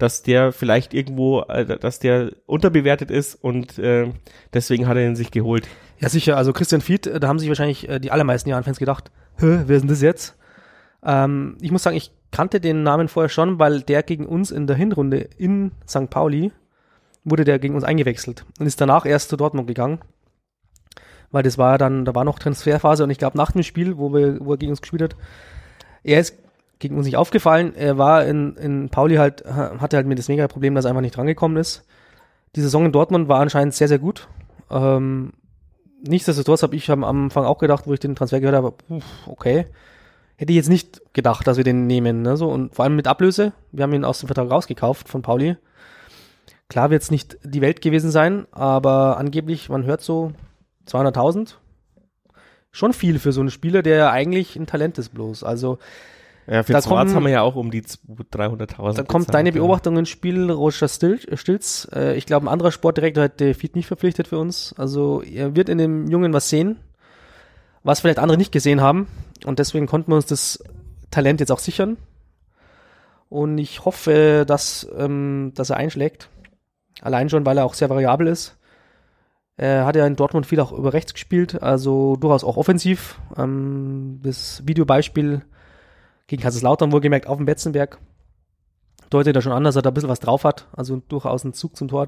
dass der vielleicht irgendwo, äh, dass der unterbewertet ist und äh, deswegen hat er ihn sich geholt. Ja, sicher. Also Christian Fied, äh, da haben sich wahrscheinlich äh, die allermeisten Jahren-Fans gedacht, Hä, wer ist denn das jetzt? Ähm, ich muss sagen, ich kannte den Namen vorher schon, weil der gegen uns in der Hinrunde in St. Pauli wurde der gegen uns eingewechselt und ist danach erst zu Dortmund gegangen. Weil das war ja dann, da war noch Transferphase und ich glaube nach dem Spiel, wo, wir, wo er gegen uns gespielt hat, er ist gegen uns nicht aufgefallen. Er war in, in Pauli halt, hatte halt mir das mega Problem, dass er einfach nicht drangekommen ist. Die Saison in Dortmund war anscheinend sehr, sehr gut. Ähm, nichtsdestotrotz habe ich am Anfang auch gedacht, wo ich den Transfer gehört habe, okay. Hätte ich jetzt nicht gedacht, dass wir den nehmen. Ne? So, und vor allem mit Ablöse. Wir haben ihn aus dem Vertrag rausgekauft von Pauli. Klar wird es nicht die Welt gewesen sein, aber angeblich, man hört so 200.000. Schon viel für so einen Spieler, der eigentlich ein Talent ist bloß. Also ja, für da Schwarz haben wir ja auch um die 300.000. Da kommt deine Beobachtung ins Spiel, Roger Stilz. Äh, ich glaube, ein anderer Sportdirektor hat Feed nicht verpflichtet für uns. Also er wird in dem Jungen was sehen, was vielleicht andere nicht gesehen haben. Und deswegen konnten wir uns das Talent jetzt auch sichern. Und ich hoffe, dass, ähm, dass er einschlägt. Allein schon, weil er auch sehr variabel ist. Er hat ja in Dortmund viel auch über rechts gespielt, also durchaus auch offensiv. Ähm, das Videobeispiel gegen Kaiserslautern wohlgemerkt auf dem Betzenberg. Deutet er schon an, dass er da ein bisschen was drauf hat, also durchaus ein Zug zum Tor.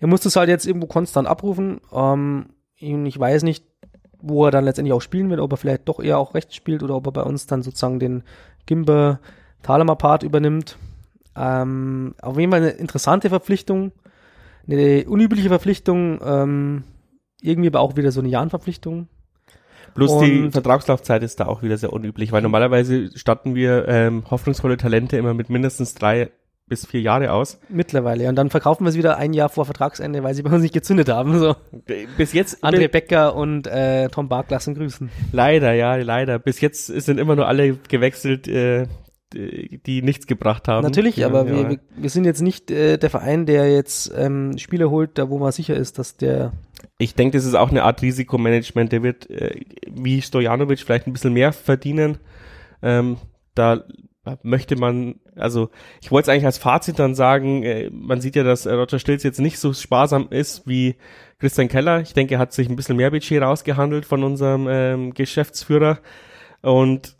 Er muss das halt jetzt irgendwo konstant abrufen. Ähm, ich weiß nicht, wo er dann letztendlich auch spielen wird, ob er vielleicht doch eher auch rechts spielt oder ob er bei uns dann sozusagen den Gimber Thalemer Part übernimmt. Ähm, auf jeden Fall eine interessante Verpflichtung, eine unübliche Verpflichtung, ähm, irgendwie aber auch wieder so eine Jahrenverpflichtung. Plus die Vertragslaufzeit ist da auch wieder sehr unüblich, weil normalerweise statten wir ähm, hoffnungsvolle Talente immer mit mindestens drei bis vier Jahre aus. Mittlerweile. Und dann verkaufen wir es wieder ein Jahr vor Vertragsende, weil sie bei uns nicht gezündet haben. So. Bis jetzt. André Becker und äh, Tom Bark lassen grüßen. Leider, ja, leider. Bis jetzt sind immer nur alle gewechselt, äh, die nichts gebracht haben. Natürlich, ja, aber ja. Wir, wir sind jetzt nicht äh, der Verein, der jetzt ähm, Spieler holt, da wo man sicher ist, dass der. Ich denke, das ist auch eine Art Risikomanagement. Der wird äh, wie Stojanovic vielleicht ein bisschen mehr verdienen. Ähm, da möchte man, also ich wollte es eigentlich als Fazit dann sagen, äh, man sieht ja, dass Roger Stilz jetzt nicht so sparsam ist wie Christian Keller. Ich denke, er hat sich ein bisschen mehr Budget rausgehandelt von unserem ähm, Geschäftsführer und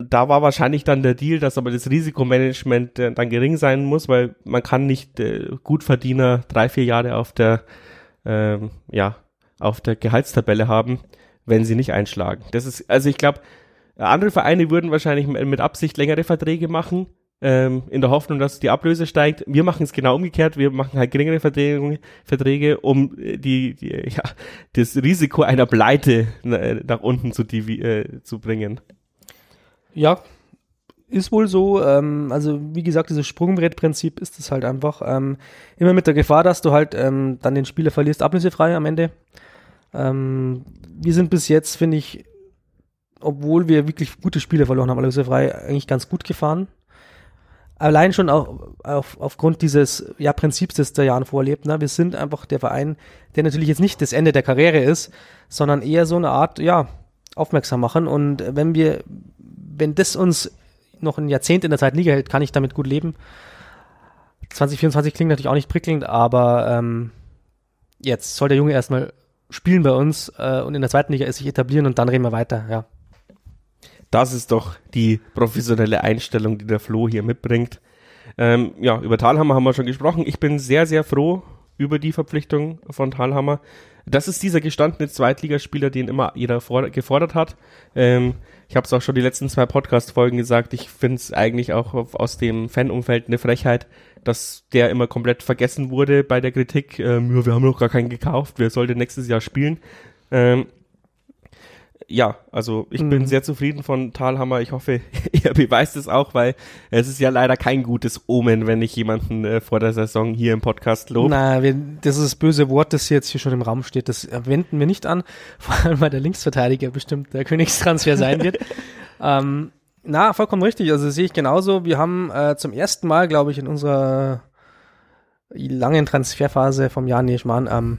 da war wahrscheinlich dann der Deal, dass aber das Risikomanagement äh, dann gering sein muss, weil man kann nicht äh, Gutverdiener drei, vier Jahre auf der, ähm, ja, auf der Gehaltstabelle haben, wenn sie nicht einschlagen. Das ist, also ich glaube, andere Vereine würden wahrscheinlich mit Absicht längere Verträge machen, ähm, in der Hoffnung, dass die Ablöse steigt. Wir machen es genau umgekehrt. Wir machen halt geringere Verträge, Verträge um die, die, ja, das Risiko einer Pleite nach unten zu, äh, zu bringen. Ja, ist wohl so. Ähm, also wie gesagt, dieses Sprungbrettprinzip ist es halt einfach. Ähm, immer mit der Gefahr, dass du halt ähm, dann den Spieler verlierst, ablösefrei am Ende. Ähm, wir sind bis jetzt, finde ich, obwohl wir wirklich gute Spiele verloren haben, ablösefrei, eigentlich ganz gut gefahren. Allein schon auch auf, aufgrund dieses ja, Prinzips, das der Jan vorlebt. Ne? Wir sind einfach der Verein, der natürlich jetzt nicht das Ende der Karriere ist, sondern eher so eine Art, ja, aufmerksam machen. Und wenn wir wenn das uns noch ein Jahrzehnt in der zweiten Liga hält, kann ich damit gut leben. 2024 klingt natürlich auch nicht prickelnd, aber ähm, jetzt soll der Junge erstmal spielen bei uns äh, und in der zweiten Liga sich etablieren und dann reden wir weiter, ja. Das ist doch die professionelle Einstellung, die der Flo hier mitbringt. Ähm, ja, über Talhammer haben wir schon gesprochen. Ich bin sehr, sehr froh über die Verpflichtung von Talhammer. Das ist dieser gestandene Zweitligaspieler, den immer jeder gefordert hat. Ähm, ich habe es auch schon die letzten zwei Podcast-Folgen gesagt. Ich finde es eigentlich auch aus dem Fanumfeld eine Frechheit, dass der immer komplett vergessen wurde bei der Kritik. Ähm, ja, wir haben noch gar keinen gekauft. Wer sollte nächstes Jahr spielen? Ähm, ja, also ich mhm. bin sehr zufrieden von Talhammer. Ich hoffe, er beweist es auch, weil es ist ja leider kein gutes Omen, wenn ich jemanden äh, vor der Saison hier im Podcast lobe. Na, wir, das ist das böse Wort, das jetzt hier schon im Raum steht. Das wenden wir nicht an, vor allem weil der Linksverteidiger bestimmt der Königstransfer sein wird. ähm, na, vollkommen richtig. Also sehe ich genauso. Wir haben äh, zum ersten Mal, glaube ich, in unserer langen Transferphase vom Jahr Neschmann ähm,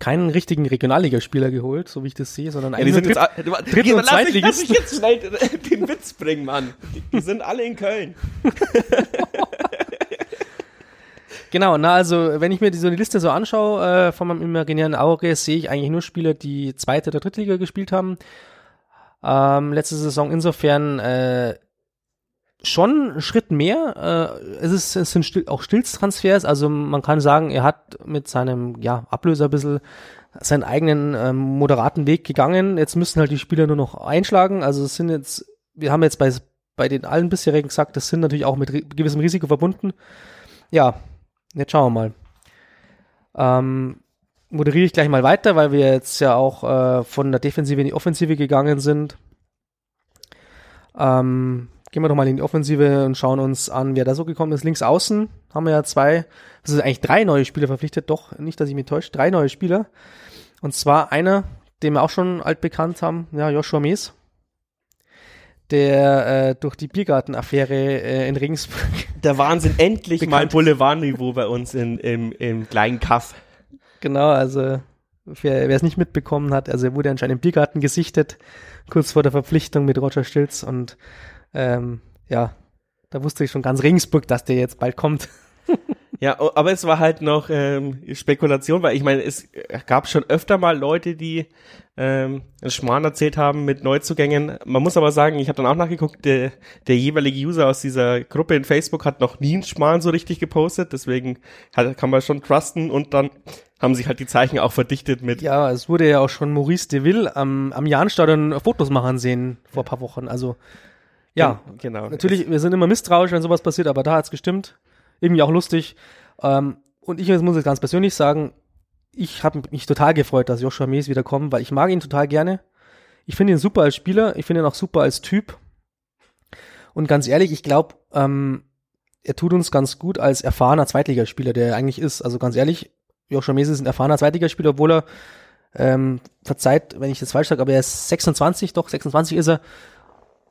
keinen richtigen Regionalligaspieler geholt, so wie ich das sehe, sondern ja, jetzt, Dritt, du, Dritt- und Zweitligisten. Lass mich jetzt schnell den Witz bringen, Mann. Die, die sind alle in Köln. Genau, na also, wenn ich mir die, so eine Liste so anschaue äh, von meinem imaginären Auge, sehe ich eigentlich nur Spieler, die zweite oder dritte Liga gespielt haben. Ähm, letzte Saison insofern äh, schon einen Schritt mehr. Äh, es, ist, es sind still, auch Stillstransfers, also man kann sagen, er hat mit seinem ja, Ablöser ein bisschen seinen eigenen ähm, moderaten Weg gegangen. Jetzt müssen halt die Spieler nur noch einschlagen. Also es sind jetzt, wir haben jetzt bei, bei den allen bisherigen gesagt, das sind natürlich auch mit gewissem Risiko verbunden. Ja, jetzt schauen wir mal. Ähm, moderiere ich gleich mal weiter, weil wir jetzt ja auch äh, von der Defensive in die Offensive gegangen sind. Ähm, Gehen wir doch mal in die Offensive und schauen uns an, wer da so gekommen ist. Links außen haben wir ja zwei, das ist eigentlich drei neue Spieler verpflichtet, doch, nicht, dass ich mich täusche, drei neue Spieler. Und zwar einer, den wir auch schon altbekannt haben, ja, Joshua Mees, der äh, durch die Biergarten-Affäre äh, in Regensburg. Der Wahnsinn, endlich mal Boulevardniveau bei uns in, im, im kleinen Kaff. Genau, also wer es nicht mitbekommen hat, also er wurde anscheinend im Biergarten gesichtet, kurz vor der Verpflichtung mit Roger Stilz und ähm, ja, da wusste ich schon ganz Regensburg, dass der jetzt bald kommt. Ja, aber es war halt noch ähm, Spekulation, weil ich meine, es gab schon öfter mal Leute, die ähm, einen Schmarrn erzählt haben mit Neuzugängen. Man muss aber sagen, ich habe dann auch nachgeguckt, der, der jeweilige User aus dieser Gruppe in Facebook hat noch nie einen Schmarrn so richtig gepostet, deswegen hat, kann man schon trusten und dann haben sich halt die Zeichen auch verdichtet mit. Ja, es wurde ja auch schon Maurice Deville am, am Jahnstadion Fotos machen sehen vor paar Wochen, also ja, genau. Natürlich, wir sind immer misstrauisch, wenn sowas passiert, aber da hat's gestimmt. Irgendwie auch lustig. Ähm, und ich muss jetzt ganz persönlich sagen, ich habe mich total gefreut, dass Joshua Mees wieder kommt, weil ich mag ihn total gerne. Ich finde ihn super als Spieler, ich finde ihn auch super als Typ. Und ganz ehrlich, ich glaube, ähm, er tut uns ganz gut als erfahrener Zweitligaspieler, der er eigentlich ist. Also ganz ehrlich, Joshua Mees ist ein erfahrener Zweitligaspieler, obwohl er, ähm, verzeiht, wenn ich das falsch sage, aber er ist 26, doch, 26 ist er.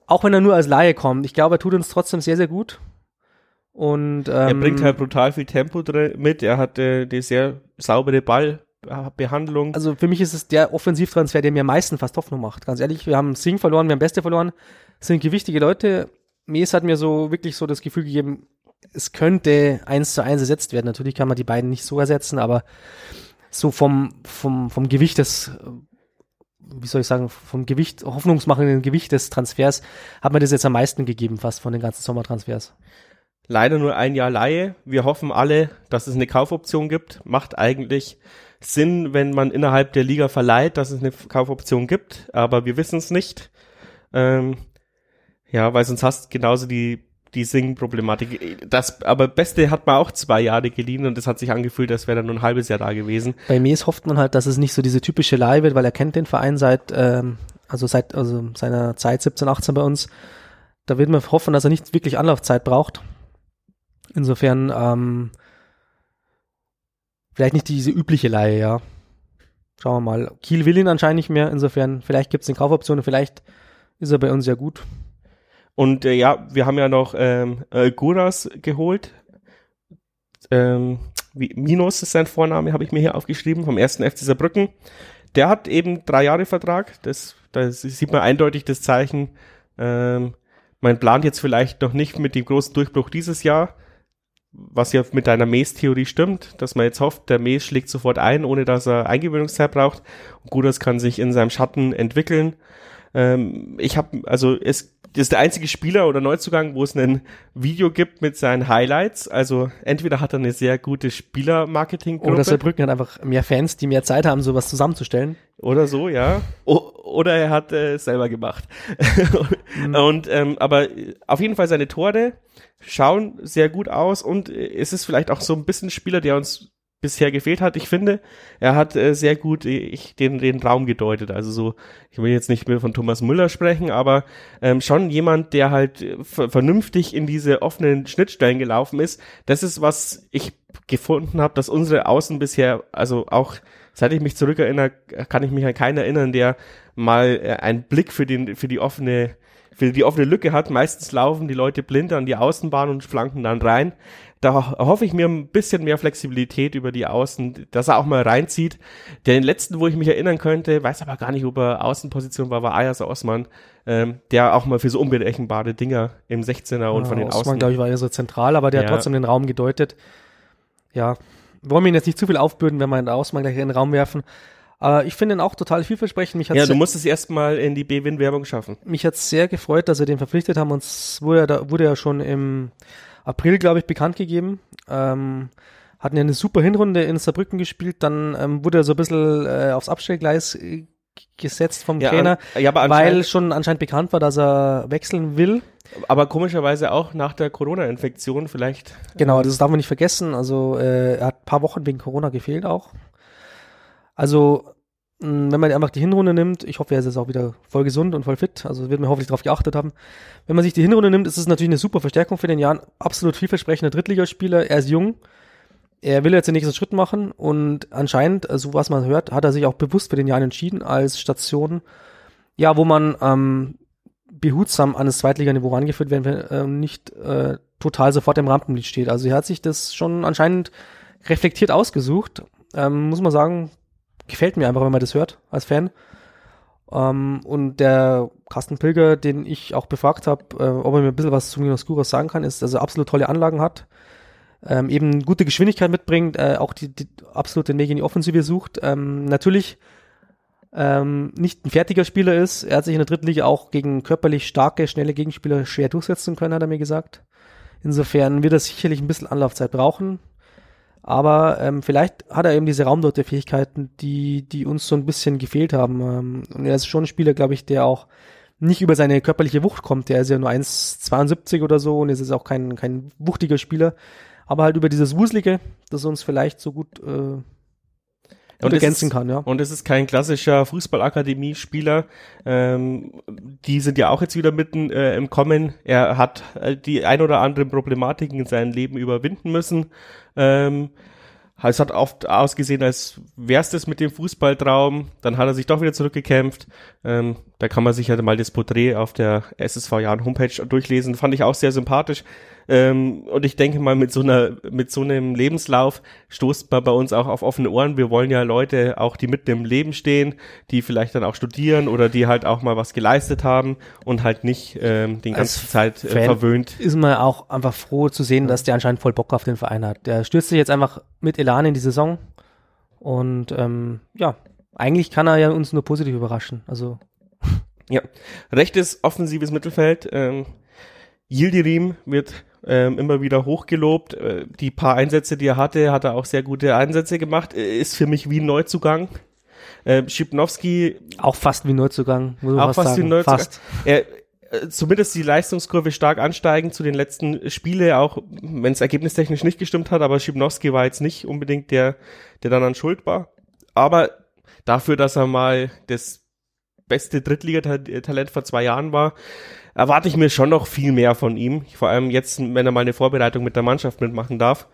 Auch wenn er nur als Laie kommt. Ich glaube, er tut uns trotzdem sehr, sehr gut. Und, ähm, er bringt halt brutal viel Tempo mit. Er hat äh, die sehr saubere Ballbehandlung. Also für mich ist es der Offensivtransfer, der mir am meisten fast Hoffnung macht. Ganz ehrlich, wir haben Sing verloren, wir haben Beste verloren. Das sind gewichtige Leute. Mies hat mir so wirklich so das Gefühl gegeben, es könnte eins zu eins ersetzt werden. Natürlich kann man die beiden nicht so ersetzen, aber so vom, vom, vom Gewicht des, wie soll ich sagen, vom Gewicht, hoffnungsmachenden Gewicht des Transfers hat mir das jetzt am meisten gegeben, fast von den ganzen Sommertransfers. Leider nur ein Jahr Laie. Wir hoffen alle, dass es eine Kaufoption gibt. Macht eigentlich Sinn, wenn man innerhalb der Liga verleiht, dass es eine Kaufoption gibt, aber wir wissen es nicht. Ähm, ja, weil sonst hast genauso die die Sing-Problematik. Das, aber Beste hat man auch zwei Jahre geliehen und das hat sich angefühlt, als wäre dann nur ein halbes Jahr da gewesen. Bei Mies hofft man halt, dass es nicht so diese typische Leihe wird, weil er kennt den Verein seit, ähm, also seit also seiner Zeit 17, 18 bei uns. Da wird man hoffen, dass er nicht wirklich Anlaufzeit braucht. Insofern, ähm, vielleicht nicht diese übliche Leihe, ja. Schauen wir mal. Kiel will ihn anscheinend nicht mehr, insofern, vielleicht gibt es eine Kaufoption vielleicht ist er bei uns ja gut. Und äh, ja, wir haben ja noch ähm, äh, Guras geholt. Ähm, wie, Minus ist sein Vorname, habe ich mir hier aufgeschrieben, vom ersten FC Saarbrücken. Der hat eben drei Jahre Vertrag. Das, da sieht man eindeutig das Zeichen. Ähm, man plant jetzt vielleicht noch nicht mit dem großen Durchbruch dieses Jahr, was ja mit deiner Maze-Theorie stimmt, dass man jetzt hofft, der Maze schlägt sofort ein, ohne dass er Eingewöhnungszeit braucht. Und Guras kann sich in seinem Schatten entwickeln. Ähm, ich habe, also es das ist der einzige Spieler oder Neuzugang, wo es ein Video gibt mit seinen Highlights. Also entweder hat er eine sehr gute Spieler-Marketing-Gruppe. Oder Saarbrücken hat einfach mehr Fans, die mehr Zeit haben, sowas zusammenzustellen. Oder so, ja. O oder er hat äh, selber gemacht. mhm. Und ähm, aber auf jeden Fall seine Tore schauen sehr gut aus und es ist vielleicht auch so ein bisschen Spieler, der uns bisher gefehlt hat. Ich finde, er hat äh, sehr gut äh, ich, den, den Raum gedeutet. Also so, ich will jetzt nicht mehr von Thomas Müller sprechen, aber ähm, schon jemand, der halt äh, vernünftig in diese offenen Schnittstellen gelaufen ist. Das ist, was ich gefunden habe, dass unsere Außen bisher, also auch seit ich mich zurückerinnere, kann ich mich an keinen erinnern, der mal äh, einen Blick für den für die offene für die offene Lücke hat. Meistens laufen die Leute blind an die Außenbahn und flanken dann rein da hoffe ich mir ein bisschen mehr Flexibilität über die Außen, dass er auch mal reinzieht. Den letzten, wo ich mich erinnern könnte, weiß aber gar nicht, ob er Außenposition war, war Ayas Osman, ähm, der auch mal für so unberechenbare Dinger im 16er und von den Osman, Außen. glaube ich, war eher so zentral, aber der ja. hat trotzdem den Raum gedeutet. Ja, wollen wir ihn jetzt nicht zu viel aufbürden, wenn wir den Ausmann gleich in den Raum werfen. Aber ich finde ihn auch total vielversprechend. Mich ja, du musst es erstmal in die B-Win-Werbung schaffen. Mich hat sehr gefreut, dass sie den verpflichtet haben. Und es wurde ja, da, wurde ja schon im April, glaube ich, bekannt gegeben. Ähm, hatten ja eine super Hinrunde in Saarbrücken gespielt, dann ähm, wurde er so ein bisschen äh, aufs Abstellgleis äh, gesetzt vom ja, Trainer, ja, weil schon anscheinend bekannt war, dass er wechseln will. Aber komischerweise auch nach der Corona-Infektion vielleicht. Genau, das darf man nicht vergessen. Also äh, er hat ein paar Wochen wegen Corona gefehlt auch. Also wenn man einfach die Hinrunde nimmt, ich hoffe, er ist jetzt auch wieder voll gesund und voll fit, also wird man hoffentlich darauf geachtet haben. Wenn man sich die Hinrunde nimmt, ist es natürlich eine super Verstärkung für den Jahren. Absolut vielversprechender Drittligaspieler. Er ist jung. Er will jetzt den nächsten Schritt machen und anscheinend, so also was man hört, hat er sich auch bewusst für den Jahren entschieden als Station, ja, wo man ähm, behutsam an das Zweitliganiveau rangeführt werden, wenn äh, nicht äh, total sofort im Rampenlicht steht. Also er hat sich das schon anscheinend reflektiert ausgesucht. Ähm, muss man sagen, gefällt mir einfach, wenn man das hört als Fan. Ähm, und der Carsten Pilger, den ich auch befragt habe, äh, ob er mir ein bisschen was zu Minos Guras sagen kann, ist, dass er absolut tolle Anlagen hat, ähm, eben gute Geschwindigkeit mitbringt, äh, auch die, die absolut den Weg in die Offensive sucht. Ähm, natürlich ähm, nicht ein fertiger Spieler ist. Er hat sich in der dritten Liga auch gegen körperlich starke, schnelle Gegenspieler schwer durchsetzen können, hat er mir gesagt. Insofern wird er sicherlich ein bisschen Anlaufzeit brauchen. Aber ähm, vielleicht hat er eben diese Raumdeute-Fähigkeiten, die, die uns so ein bisschen gefehlt haben. Ähm, und er ist schon ein Spieler, glaube ich, der auch nicht über seine körperliche Wucht kommt. Der ist ja nur 1,72 oder so und es ist auch kein, kein wuchtiger Spieler. Aber halt über dieses Wuselige, das uns vielleicht so gut äh, und ergänzen ist, kann, ja. Und es ist kein klassischer Fußballakademie-Spieler. Ähm, die sind ja auch jetzt wieder mitten äh, im Kommen. Er hat äh, die ein oder anderen Problematiken in seinem Leben überwinden müssen. Ähm, es hat oft ausgesehen, als wär's das mit dem Fußballtraum. Dann hat er sich doch wieder zurückgekämpft. Ähm, da kann man sich ja mal das Porträt auf der SSV Jahren Homepage durchlesen. Fand ich auch sehr sympathisch. Ähm, und ich denke mal, mit so einer, mit so einem Lebenslauf stoßt man bei uns auch auf offene Ohren. Wir wollen ja Leute auch, die mitten im Leben stehen, die vielleicht dann auch studieren oder die halt auch mal was geleistet haben und halt nicht ähm, den ganzen Zeit äh, verwöhnt. Ist man auch einfach froh zu sehen, dass der anscheinend voll Bock auf den Verein hat. Der stürzt sich jetzt einfach mit Elan in die Saison und ähm, ja, eigentlich kann er ja uns nur positiv überraschen. Also ja, rechtes offensives Mittelfeld. Ähm, Yildirim wird ähm, immer wieder hochgelobt. Äh, die paar Einsätze, die er hatte, hat er auch sehr gute Einsätze gemacht. Äh, ist für mich wie ein Neuzugang. Äh, Schipnowski. Auch fast wie Neuzugang, muss man auch fast sagen. wie Neuzugang. Fast. Er, äh, zumindest die Leistungskurve stark ansteigen zu den letzten Spiele, auch wenn es ergebnistechnisch nicht gestimmt hat, aber Schipnowski war jetzt nicht unbedingt der, der dann an Schuld war. Aber dafür, dass er mal das beste Drittligatalent vor zwei Jahren war, erwarte ich mir schon noch viel mehr von ihm. Vor allem jetzt, wenn er mal eine Vorbereitung mit der Mannschaft mitmachen darf.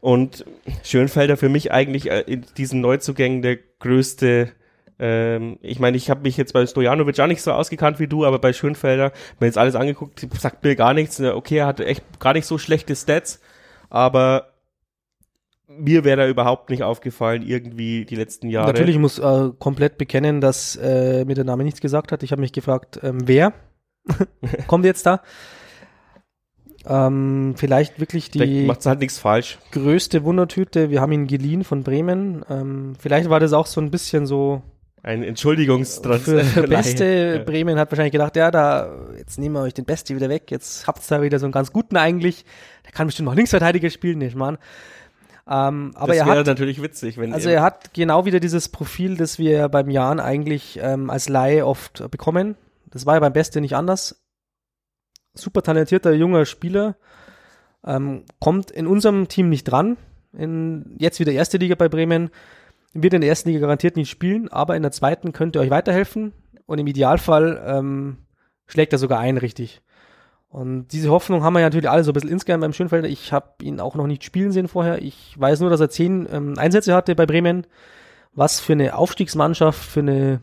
Und Schönfelder für mich eigentlich äh, in diesen Neuzugängen der größte ähm, ich meine, ich habe mich jetzt bei Stojanovic auch nicht so ausgekannt wie du, aber bei Schönfelder, mir jetzt alles angeguckt, sagt mir gar nichts. Okay, er hatte echt gar nicht so schlechte Stats, aber mir wäre da überhaupt nicht aufgefallen, irgendwie die letzten Jahre. Natürlich muss äh, komplett bekennen, dass äh, mir der Name nichts gesagt hat. Ich habe mich gefragt, ähm, wer kommt jetzt da. Ähm, vielleicht wirklich die macht halt nichts falsch. größte Wundertüte. Wir haben ihn geliehen von Bremen. Ähm, vielleicht war das auch so ein bisschen so ein Entschuldigungstransfer. Beste ja. Bremen hat wahrscheinlich gedacht, ja, da jetzt nehmen wir euch den Beste wieder weg. Jetzt habt ihr da wieder so einen ganz guten eigentlich. Der kann bestimmt noch Linksverteidiger spielen, nicht Mann. Ähm, aber das hat natürlich witzig, wenn also er hat genau wieder dieses Profil, das wir beim Jahren eigentlich ähm, als Laie oft bekommen. Das war ja beim Beste nicht anders. Super talentierter junger Spieler. Ähm, kommt in unserem Team nicht dran. In, jetzt wieder erste Liga bei Bremen. Wird in der ersten Liga garantiert nicht spielen, aber in der zweiten könnte er euch weiterhelfen. Und im Idealfall ähm, schlägt er sogar ein, richtig. Und diese Hoffnung haben wir ja natürlich alle so ein bisschen insgeheim beim Schönfelder. Ich habe ihn auch noch nicht spielen sehen vorher. Ich weiß nur, dass er zehn ähm, Einsätze hatte bei Bremen, was für eine Aufstiegsmannschaft, für eine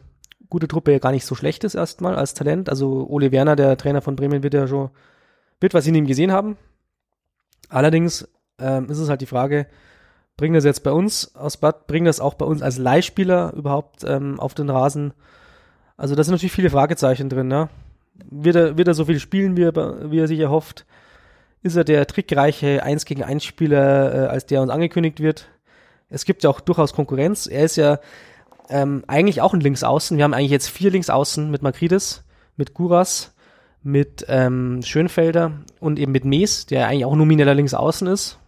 gute Truppe ja gar nicht so schlecht ist erstmal als Talent. Also Ole Werner, der Trainer von Bremen, wird ja schon, wird was in ihm gesehen haben. Allerdings ähm, ist es halt die Frage, bringen das jetzt bei uns aus Bad, bringen das auch bei uns als Leihspieler überhaupt ähm, auf den Rasen? Also da sind natürlich viele Fragezeichen drin, ne? Wird er, wird er so viel spielen, wie er, wie er sich erhofft? Ist er der trickreiche 1 gegen 1 Spieler, äh, als der uns angekündigt wird? Es gibt ja auch durchaus Konkurrenz. Er ist ja ähm, eigentlich auch ein Linksaußen. Wir haben eigentlich jetzt vier Linksaußen mit Makridis, mit Guras, mit ähm, Schönfelder und eben mit Mees, der eigentlich auch nomineller Linksaußen ist.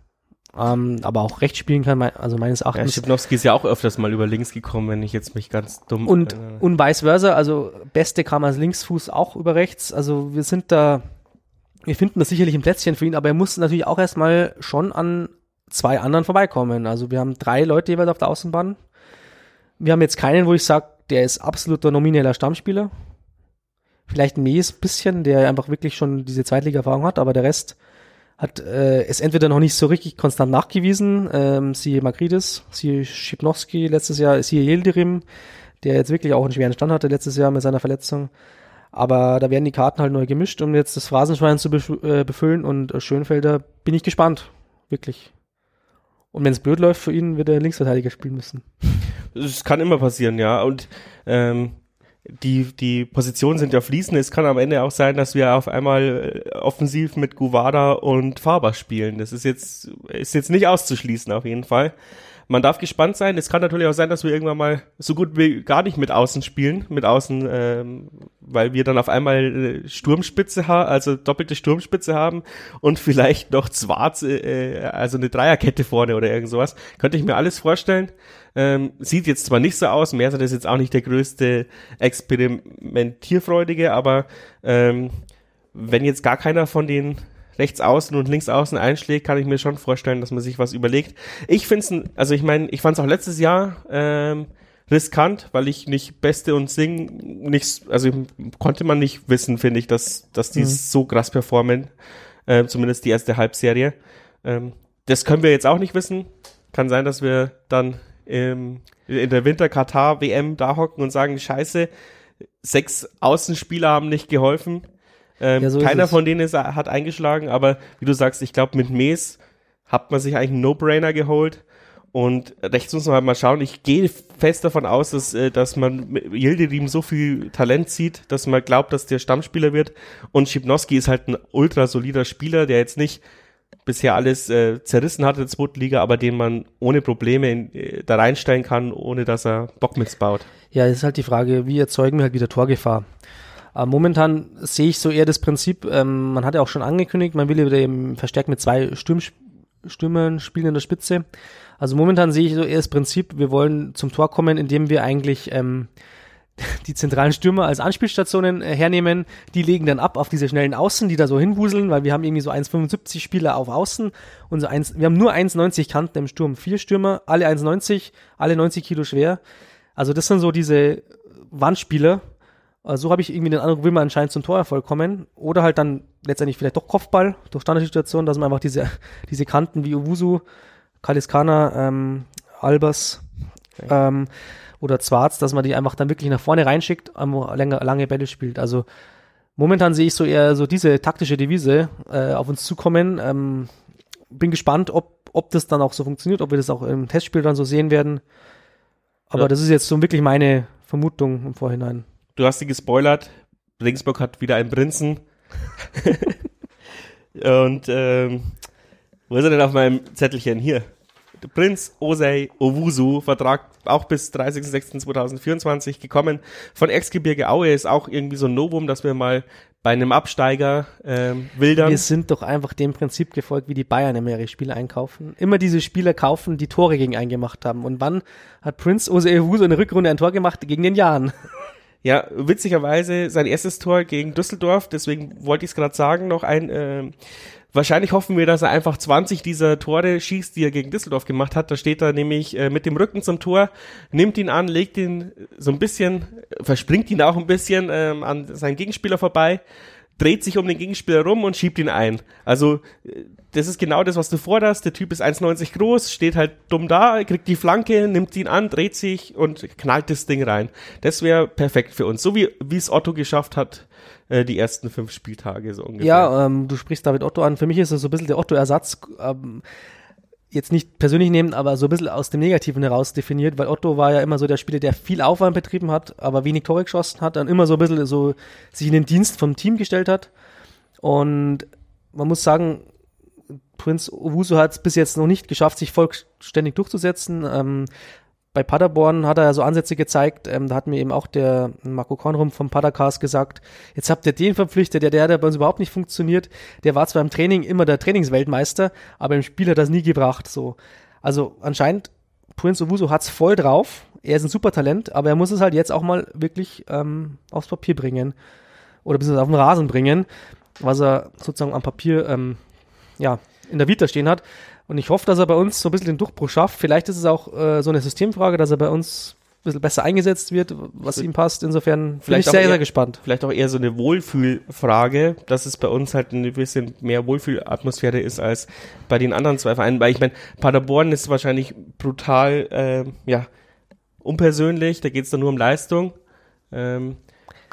Ähm, aber auch rechts spielen kann, also meines Erachtens. Ja, Schipnowski ist ja auch öfters mal über links gekommen, wenn ich jetzt mich ganz dumm. Und, und vice versa, also Beste kam als Linksfuß auch über rechts. Also wir sind da, wir finden das sicherlich ein Plätzchen für ihn, aber er muss natürlich auch erstmal schon an zwei anderen vorbeikommen. Also wir haben drei Leute jeweils auf der Außenbahn wir haben jetzt keinen, wo ich sage, der ist absoluter nomineller Stammspieler. Vielleicht Mees bisschen, der einfach wirklich schon diese Zweitliga-Erfahrung hat, aber der Rest hat äh, es entweder noch nicht so richtig konstant nachgewiesen, ähm, siehe Magridis, siehe Schipnowski letztes Jahr, siehe Yildirim, der jetzt wirklich auch einen schweren Stand hatte letztes Jahr mit seiner Verletzung. Aber da werden die Karten halt neu gemischt, um jetzt das Phrasenschwein zu äh, befüllen und äh, Schönfelder bin ich gespannt. Wirklich. Und wenn es blöd läuft für ihn, wird er Linksverteidiger spielen müssen. Es kann immer passieren, ja. Und ähm, die, die Positionen sind ja fließend. Es kann am Ende auch sein, dass wir auf einmal äh, offensiv mit Guvada und Faber spielen. Das ist jetzt, ist jetzt nicht auszuschließen auf jeden Fall man darf gespannt sein. Es kann natürlich auch sein, dass wir irgendwann mal so gut wie gar nicht mit Außen spielen, mit Außen, ähm, weil wir dann auf einmal äh, Sturmspitze haben, also doppelte Sturmspitze haben und vielleicht noch Zwarz, äh, also eine Dreierkette vorne oder irgend sowas. Könnte ich mir alles vorstellen. Ähm, sieht jetzt zwar nicht so aus, Merser ist jetzt auch nicht der größte Experimentierfreudige, aber ähm, wenn jetzt gar keiner von den rechts außen und links außen einschlägt, kann ich mir schon vorstellen, dass man sich was überlegt. Ich finde es, also ich meine, ich fand es auch letztes Jahr ähm, riskant, weil ich nicht Beste und Sing nicht, also konnte man nicht wissen, finde ich, dass, dass die mhm. so krass performen, äh, zumindest die erste Halbserie. Ähm, das können wir jetzt auch nicht wissen. Kann sein, dass wir dann ähm, in der Winter-Katar-WM da hocken und sagen, scheiße, sechs Außenspieler haben nicht geholfen. Ähm, ja, so keiner von denen ist, hat eingeschlagen, aber wie du sagst, ich glaube, mit Mees hat man sich eigentlich einen No-Brainer geholt. Und rechts muss man halt mal schauen. Ich gehe fest davon aus, dass, äh, dass man Yildirim so viel Talent sieht, dass man glaubt, dass der Stammspieler wird. Und Schipnowski ist halt ein ultra solider Spieler, der jetzt nicht bisher alles äh, zerrissen hat in der zweiten Liga, aber den man ohne Probleme in, äh, da reinstellen kann, ohne dass er Bock baut. Ja, ist halt die Frage, wie erzeugen wir halt wieder Torgefahr? Äh, momentan sehe ich so eher das Prinzip, ähm, man hat ja auch schon angekündigt, man will wieder eben verstärkt mit zwei Stürm Stürmern spielen in der Spitze. Also momentan sehe ich so eher das Prinzip, wir wollen zum Tor kommen, indem wir eigentlich ähm, die zentralen Stürmer als Anspielstationen äh, hernehmen. Die legen dann ab auf diese schnellen Außen, die da so hinwuseln, weil wir haben irgendwie so 1,75 Spieler auf Außen und so 1, wir haben nur 1,90 Kanten im Sturm. Vier Stürmer, alle 1,90, alle 90 Kilo schwer. Also das sind so diese Wandspieler. Also so habe ich irgendwie den Eindruck, will man anscheinend zum Torerfolg kommen. Oder halt dann letztendlich vielleicht doch Kopfball durch Standardsituation, dass man einfach diese, diese Kanten wie Uwusu Kaliskana, ähm, Albers okay. ähm, oder Zwarz, dass man die einfach dann wirklich nach vorne reinschickt, lange, lange Bälle spielt. Also momentan sehe ich so eher so diese taktische Devise äh, auf uns zukommen. Ähm, bin gespannt, ob, ob das dann auch so funktioniert, ob wir das auch im Testspiel dann so sehen werden. Aber ja. das ist jetzt so wirklich meine Vermutung im Vorhinein. Du hast sie gespoilert. Regensburg hat wieder einen Prinzen. Und ähm, wo ist er denn auf meinem Zettelchen? Hier. Prinz Osei Owusu, Vertrag auch bis 30.06.2024 gekommen. Von Erzgebirge Aue ist auch irgendwie so ein Novum, dass wir mal bei einem Absteiger ähm, wildern. Wir sind doch einfach dem Prinzip gefolgt, wie die Bayern immer ihre Spieler einkaufen. Immer diese Spieler kaufen, die Tore gegen einen gemacht haben. Und wann hat Prinz Osei Owusu eine Rückrunde ein Tor gemacht? Gegen den Jahren. Ja, witzigerweise sein erstes Tor gegen Düsseldorf, deswegen wollte ich es gerade sagen, noch ein äh, Wahrscheinlich hoffen wir, dass er einfach 20 dieser Tore schießt, die er gegen Düsseldorf gemacht hat. Da steht er nämlich äh, mit dem Rücken zum Tor, nimmt ihn an, legt ihn so ein bisschen, verspringt ihn auch ein bisschen ähm, an seinen Gegenspieler vorbei, dreht sich um den Gegenspieler rum und schiebt ihn ein. Also äh, das ist genau das, was du forderst. Der Typ ist 1,90 groß, steht halt dumm da, kriegt die Flanke, nimmt ihn an, dreht sich und knallt das Ding rein. Das wäre perfekt für uns. So wie wie es Otto geschafft hat, äh, die ersten fünf Spieltage so ungefähr. Ja, ähm, du sprichst David Otto an. Für mich ist es so ein bisschen der Otto-Ersatz. Ähm, jetzt nicht persönlich nehmen, aber so ein bisschen aus dem Negativen heraus definiert, weil Otto war ja immer so der Spieler, der viel Aufwand betrieben hat, aber wenig Tore geschossen hat, dann immer so ein bisschen so sich in den Dienst vom Team gestellt hat. Und man muss sagen, Prinz Owusu hat es bis jetzt noch nicht geschafft, sich vollständig durchzusetzen. Ähm, bei Paderborn hat er ja so Ansätze gezeigt, ähm, da hat mir eben auch der Marco Kornrum vom Padercast gesagt, jetzt habt ihr den verpflichtet, der, der, der bei uns überhaupt nicht funktioniert, der war zwar im Training immer der Trainingsweltmeister, aber im Spiel hat das nie gebracht, so. Also anscheinend, Prince Owusu hat's voll drauf, er ist ein super Talent, aber er muss es halt jetzt auch mal wirklich ähm, aufs Papier bringen oder beziehungsweise auf den Rasen bringen, was er sozusagen am Papier ähm, ja, in der Vita stehen hat. Und ich hoffe, dass er bei uns so ein bisschen den Durchbruch schafft. Vielleicht ist es auch äh, so eine Systemfrage, dass er bei uns ein bisschen besser eingesetzt wird, was ihm passt. Insofern vielleicht bin ich sehr, eher, sehr gespannt. Vielleicht auch eher so eine Wohlfühlfrage, dass es bei uns halt ein bisschen mehr Wohlfühlatmosphäre ist als bei den anderen zwei Vereinen. Weil ich meine, Paderborn ist wahrscheinlich brutal, äh, ja, unpersönlich, da geht es dann nur um Leistung. Ähm,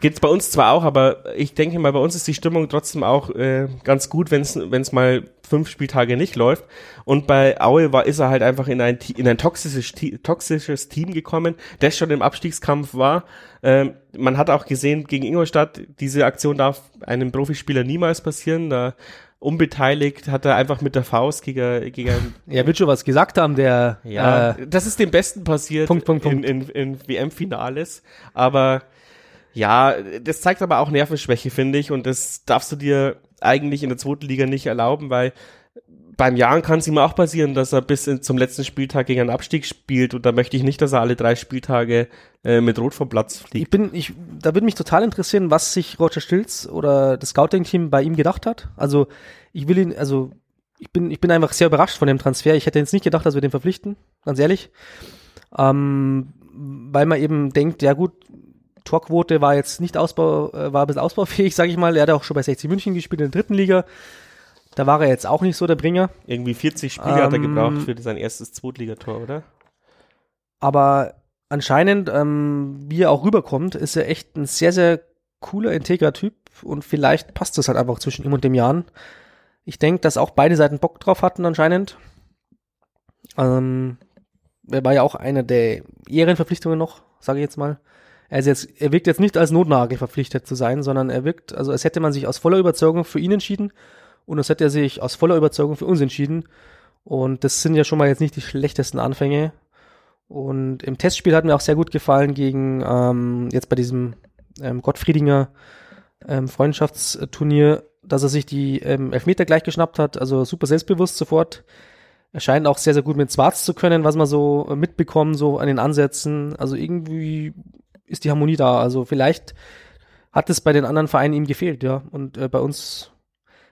Geht's bei uns zwar auch, aber ich denke mal, bei uns ist die Stimmung trotzdem auch äh, ganz gut, wenn es mal fünf Spieltage nicht läuft. Und bei Aue war, ist er halt einfach in ein, in ein toxisches, toxisches Team gekommen, das schon im Abstiegskampf war. Ähm, man hat auch gesehen, gegen Ingolstadt, diese Aktion darf einem Profispieler niemals passieren. Da unbeteiligt hat er einfach mit der Faust gegen gegen er wird schon was gesagt haben der ja äh, das ist dem Besten passiert Punkt, Punkt, Punkt. in, in, in WM Finales aber ja, das zeigt aber auch Nervenschwäche, finde ich. Und das darfst du dir eigentlich in der zweiten Liga nicht erlauben, weil beim Jahren kann es ihm auch passieren, dass er bis in, zum letzten Spieltag gegen einen Abstieg spielt und da möchte ich nicht, dass er alle drei Spieltage äh, mit Rot vom Platz fliegt. Ich bin, ich, da würde mich total interessieren, was sich Roger Stilz oder das Scouting-Team bei ihm gedacht hat. Also ich will ihn, also ich bin, ich bin einfach sehr überrascht von dem Transfer. Ich hätte jetzt nicht gedacht, dass wir den verpflichten, ganz ehrlich. Ähm, weil man eben denkt, ja gut, Torquote war jetzt nicht ausbau, äh, war ein bisschen ausbaufähig, sage ich mal. Er hat auch schon bei 60 München gespielt in der dritten Liga. Da war er jetzt auch nicht so der Bringer. Irgendwie 40 Spiele ähm, hat er ähm, gebraucht für sein erstes Zweitligator, oder? Aber anscheinend, ähm, wie er auch rüberkommt, ist er echt ein sehr, sehr cooler, integrer Typ und vielleicht passt das halt einfach zwischen ihm und dem Jan. Ich denke, dass auch beide Seiten Bock drauf hatten anscheinend. Ähm, er war ja auch einer der Ehrenverpflichtungen noch, sage ich jetzt mal. Er, ist jetzt, er wirkt jetzt nicht als Notnagel verpflichtet zu sein, sondern er wirkt, also als hätte man sich aus voller Überzeugung für ihn entschieden und als hätte er sich aus voller Überzeugung für uns entschieden. Und das sind ja schon mal jetzt nicht die schlechtesten Anfänge. Und im Testspiel hat mir auch sehr gut gefallen gegen ähm, jetzt bei diesem ähm, Gottfriedinger ähm, Freundschaftsturnier, dass er sich die ähm, Elfmeter gleich geschnappt hat, also super selbstbewusst sofort. Er scheint auch sehr, sehr gut mit Schwarz zu können, was man so äh, mitbekommen, so an den Ansätzen. Also irgendwie ist die Harmonie da. Also vielleicht hat es bei den anderen Vereinen ihm gefehlt, ja. Und äh, bei uns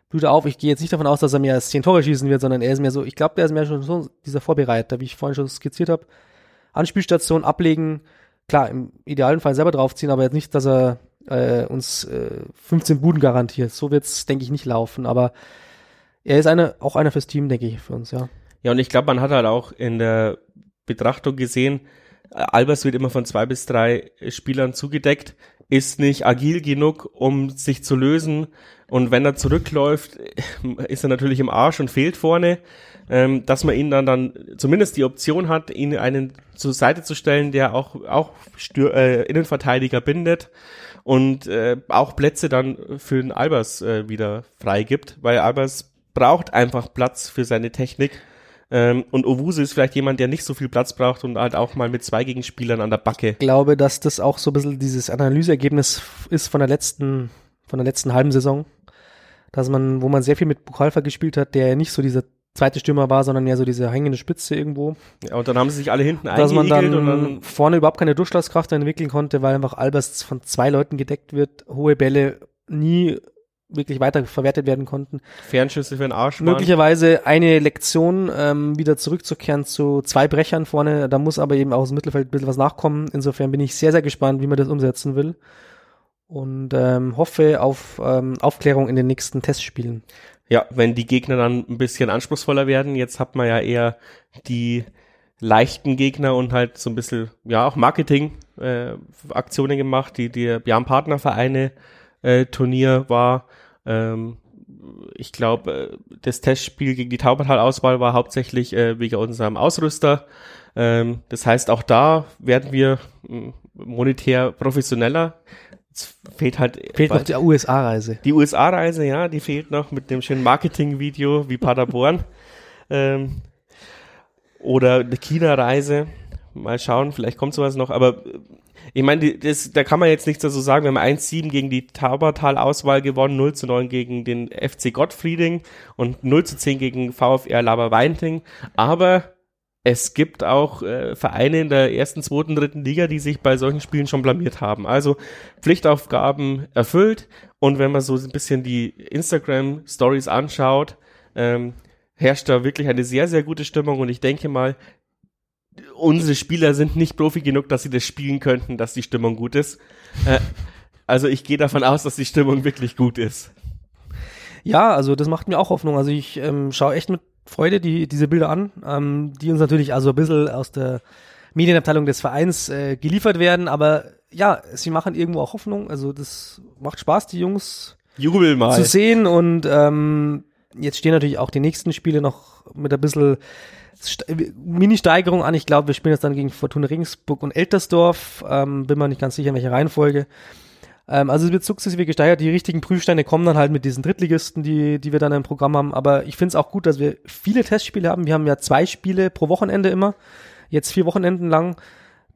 blüht er auf. Ich gehe jetzt nicht davon aus, dass er mehr als zehn Tore schießen wird, sondern er ist mehr so, ich glaube, der ist mehr schon so dieser Vorbereiter, wie ich vorhin schon skizziert habe. Anspielstation ablegen, klar, im idealen Fall selber draufziehen, aber jetzt nicht, dass er äh, uns äh, 15 Buden garantiert. So wird's, denke ich, nicht laufen. Aber er ist eine, auch einer fürs Team, denke ich, für uns, ja. Ja, und ich glaube, man hat halt auch in der Betrachtung gesehen, Albers wird immer von zwei bis drei Spielern zugedeckt, ist nicht agil genug, um sich zu lösen. Und wenn er zurückläuft, ist er natürlich im Arsch und fehlt vorne. Ähm, dass man ihn dann dann zumindest die Option hat, ihn einen zur Seite zu stellen, der auch auch Stür äh, Innenverteidiger bindet und äh, auch Plätze dann für den Albers äh, wieder freigibt, weil Albers braucht einfach Platz für seine Technik ähm, und Owusu ist vielleicht jemand, der nicht so viel Platz braucht und halt auch mal mit zwei Gegenspielern an der Backe. Ich glaube, dass das auch so ein bisschen dieses Analyseergebnis ist von der letzten, von der letzten halben Saison. Dass man, wo man sehr viel mit Bukalfa gespielt hat, der ja nicht so dieser zweite Stürmer war, sondern ja so diese hängende Spitze irgendwo. Ja, und dann haben sie sich alle hinten Dass man dann, und dann vorne überhaupt keine Durchschlagskraft entwickeln konnte, weil einfach Albers von zwei Leuten gedeckt wird, hohe Bälle nie wirklich weiter verwertet werden konnten. Fernschüsse für den Arsch. Möglicherweise eine Lektion, ähm, wieder zurückzukehren zu zwei Brechern vorne. Da muss aber eben auch aus dem Mittelfeld ein bisschen was nachkommen. Insofern bin ich sehr, sehr gespannt, wie man das umsetzen will. Und ähm, hoffe auf ähm, Aufklärung in den nächsten Testspielen. Ja, wenn die Gegner dann ein bisschen anspruchsvoller werden. Jetzt hat man ja eher die leichten Gegner und halt so ein bisschen, ja, auch Marketing-Aktionen äh, gemacht, die, die ja, Partnervereine äh, Turnier war. Ähm, ich glaube, äh, das Testspiel gegen die Taubertal-Auswahl war hauptsächlich äh, wegen unserem Ausrüster. Ähm, das heißt, auch da werden wir äh, monetär professioneller. Es fehlt halt. Fehlt noch die USA-Reise. Die USA-Reise, ja, die fehlt noch mit dem schönen Marketing-Video wie Paderborn. ähm, oder eine China-Reise. Mal schauen, vielleicht kommt sowas noch. Aber ich meine, das, da kann man jetzt nichts dazu sagen. Wir haben 1-7 gegen die Taubertal-Auswahl gewonnen, 0 zu 9 gegen den FC Gottfrieding und 0 zu 10 gegen VfR Laber-Weinting. Aber es gibt auch äh, Vereine in der ersten, zweiten, dritten Liga, die sich bei solchen Spielen schon blamiert haben. Also Pflichtaufgaben erfüllt. Und wenn man so ein bisschen die Instagram-Stories anschaut, ähm, herrscht da wirklich eine sehr, sehr gute Stimmung. Und ich denke mal, unsere Spieler sind nicht Profi genug, dass sie das spielen könnten, dass die Stimmung gut ist. Äh, also ich gehe davon aus, dass die Stimmung wirklich gut ist. Ja, also das macht mir auch Hoffnung. Also ich ähm, schaue echt mit Freude die, diese Bilder an, ähm, die uns natürlich also ein bisschen aus der Medienabteilung des Vereins äh, geliefert werden, aber ja, sie machen irgendwo auch Hoffnung. Also das macht Spaß, die Jungs Jubel mal. zu sehen und ähm, jetzt stehen natürlich auch die nächsten Spiele noch mit ein bisschen Mini-Steigerung an. Ich glaube, wir spielen jetzt dann gegen Fortuna Regensburg und Eltersdorf. Ähm, bin mir nicht ganz sicher, in welcher Reihenfolge. Ähm, also es wird sukzessive gesteigert. Die richtigen Prüfsteine kommen dann halt mit diesen Drittligisten, die, die wir dann im Programm haben. Aber ich finde es auch gut, dass wir viele Testspiele haben. Wir haben ja zwei Spiele pro Wochenende immer. Jetzt vier Wochenenden lang.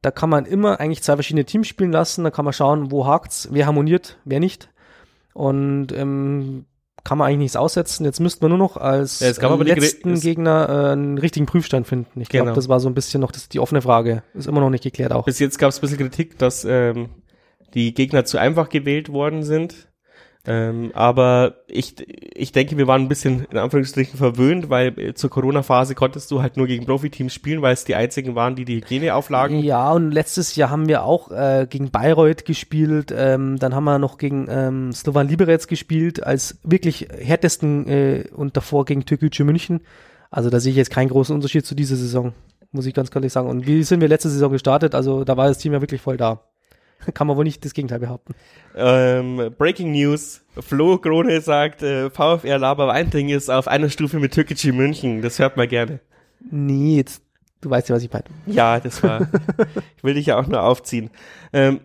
Da kann man immer eigentlich zwei verschiedene Teams spielen lassen. Da kann man schauen, wo hakt's, wer harmoniert, wer nicht. Und ähm, kann man eigentlich nichts aussetzen. Jetzt müssten wir nur noch als Ja, die letzten Gegner äh, einen richtigen Prüfstand finden. Ich glaube, Genau. das war so ein bisschen noch das, die offene Frage. Ist immer noch nicht geklärt auch. Bis jetzt gab es ein bisschen Kritik, dass ähm, die Gegner zu einfach gewählt worden sind. Ähm, aber ich, ich denke, wir waren ein bisschen in Anführungsstrichen verwöhnt, weil äh, zur Corona-Phase konntest du halt nur gegen Profiteams spielen, weil es die einzigen waren, die die Hygieneauflagen. Ja, und letztes Jahr haben wir auch äh, gegen Bayreuth gespielt. Ähm, dann haben wir noch gegen ähm, Slovan Liberec gespielt, als wirklich härtesten äh, und davor gegen Türkgücü München. Also da sehe ich jetzt keinen großen Unterschied zu dieser Saison, muss ich ganz ehrlich sagen. Und wie sind wir letzte Saison gestartet? Also da war das Team ja wirklich voll da. Kann man wohl nicht das Gegenteil behaupten. Ähm, Breaking News. Flo Krone sagt, äh, VfR Laber Weinding ist auf einer Stufe mit Türkgücü München. Das hört man gerne. Nee, jetzt, du weißt ja, was ich meine. Ja, das war. ich will dich ja auch nur aufziehen. Ähm,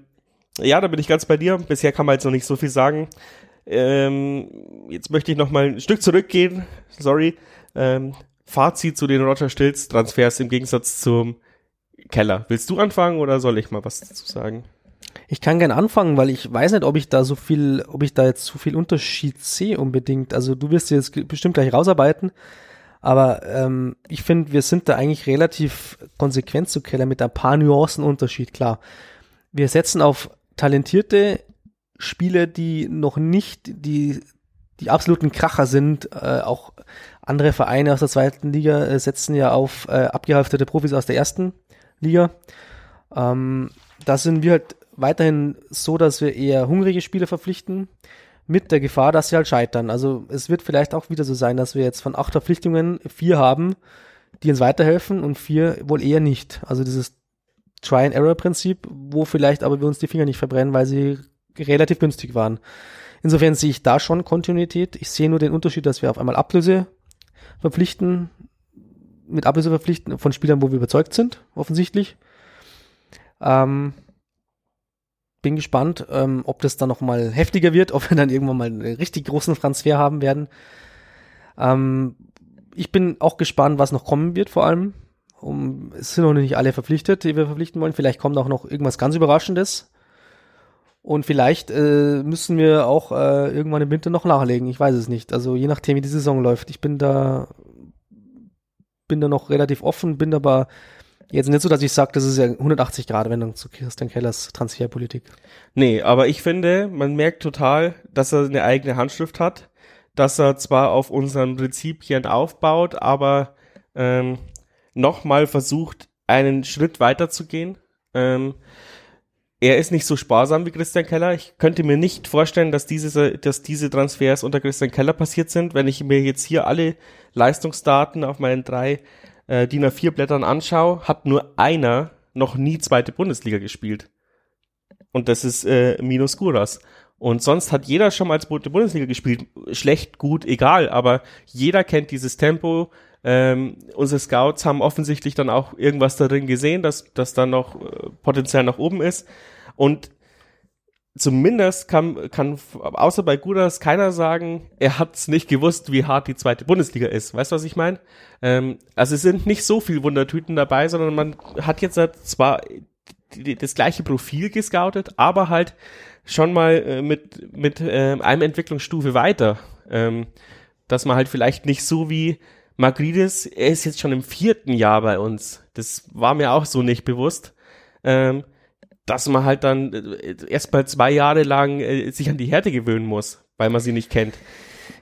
ja, da bin ich ganz bei dir. Bisher kann man jetzt noch nicht so viel sagen. Ähm, jetzt möchte ich noch mal ein Stück zurückgehen. Sorry. Ähm, Fazit zu den Roger Stills Transfers im Gegensatz zum Keller. Willst du anfangen oder soll ich mal was dazu sagen? Ich kann gern anfangen, weil ich weiß nicht, ob ich da so viel, ob ich da jetzt so viel Unterschied sehe unbedingt. Also du wirst jetzt bestimmt gleich rausarbeiten, aber ähm, ich finde, wir sind da eigentlich relativ konsequent zu Keller mit ein paar Nuancen Unterschied, klar. Wir setzen auf talentierte Spieler, die noch nicht die, die absoluten Kracher sind. Äh, auch andere Vereine aus der zweiten Liga äh, setzen ja auf äh, abgehalfterte Profis aus der ersten Liga. Ähm, da sind wir halt weiterhin so, dass wir eher hungrige Spieler verpflichten, mit der Gefahr, dass sie halt scheitern. Also es wird vielleicht auch wieder so sein, dass wir jetzt von acht Verpflichtungen vier haben, die uns weiterhelfen und vier wohl eher nicht. Also dieses Try-and-Error-Prinzip, wo vielleicht aber wir uns die Finger nicht verbrennen, weil sie relativ günstig waren. Insofern sehe ich da schon Kontinuität. Ich sehe nur den Unterschied, dass wir auf einmal Ablöse verpflichten, mit Ablöse verpflichten von Spielern, wo wir überzeugt sind, offensichtlich. Ähm, bin gespannt, ähm, ob das dann noch mal heftiger wird, ob wir dann irgendwann mal einen richtig großen Transfer haben werden. Ähm, ich bin auch gespannt, was noch kommen wird, vor allem. Um, es sind noch nicht alle verpflichtet, die wir verpflichten wollen. Vielleicht kommt auch noch irgendwas ganz Überraschendes. Und vielleicht äh, müssen wir auch äh, irgendwann im Winter noch nachlegen. Ich weiß es nicht. Also je nachdem, wie die Saison läuft. Ich bin da, bin da noch relativ offen, bin aber jetzt nicht so, dass ich sage, das ist ja 180 Grad Wendung zu Christian Kellers Transferpolitik. Nee, aber ich finde, man merkt total, dass er eine eigene Handschrift hat, dass er zwar auf unseren Prinzipien aufbaut, aber ähm, nochmal versucht, einen Schritt weiter zu gehen. Ähm, er ist nicht so sparsam wie Christian Keller. Ich könnte mir nicht vorstellen, dass diese, dass diese Transfers unter Christian Keller passiert sind. Wenn ich mir jetzt hier alle Leistungsdaten auf meinen drei äh, DIN A4 Blättern anschaue, hat nur einer noch nie zweite Bundesliga gespielt. Und das ist äh, Minus Guras. Und sonst hat jeder schon mal Bu- Bundesliga gespielt. Schlecht, gut, egal. Aber jeder kennt dieses Tempo. Ähm, unsere Scouts haben offensichtlich dann auch irgendwas darin gesehen, dass das dann noch äh, Potenzial nach oben ist. Und zumindest kann, kann außer bei Gudas keiner sagen, er hat es nicht gewusst, wie hart die zweite Bundesliga ist. Weißt du, was ich meine? Ähm, also es sind nicht so viel Wundertüten dabei, sondern man hat jetzt halt zwar das gleiche Profil gescoutet, aber halt schon mal äh, mit, mit äh, einem Entwicklungsstufe weiter. Ähm, dass man halt vielleicht nicht so wie Magridis, er ist jetzt schon im vierten Jahr bei uns. Das war mir auch so nicht bewusst. Ähm, dass man halt dann äh, erst mal zwei Jahre lang äh, sich an die Härte gewöhnen muss, weil man sie nicht kennt.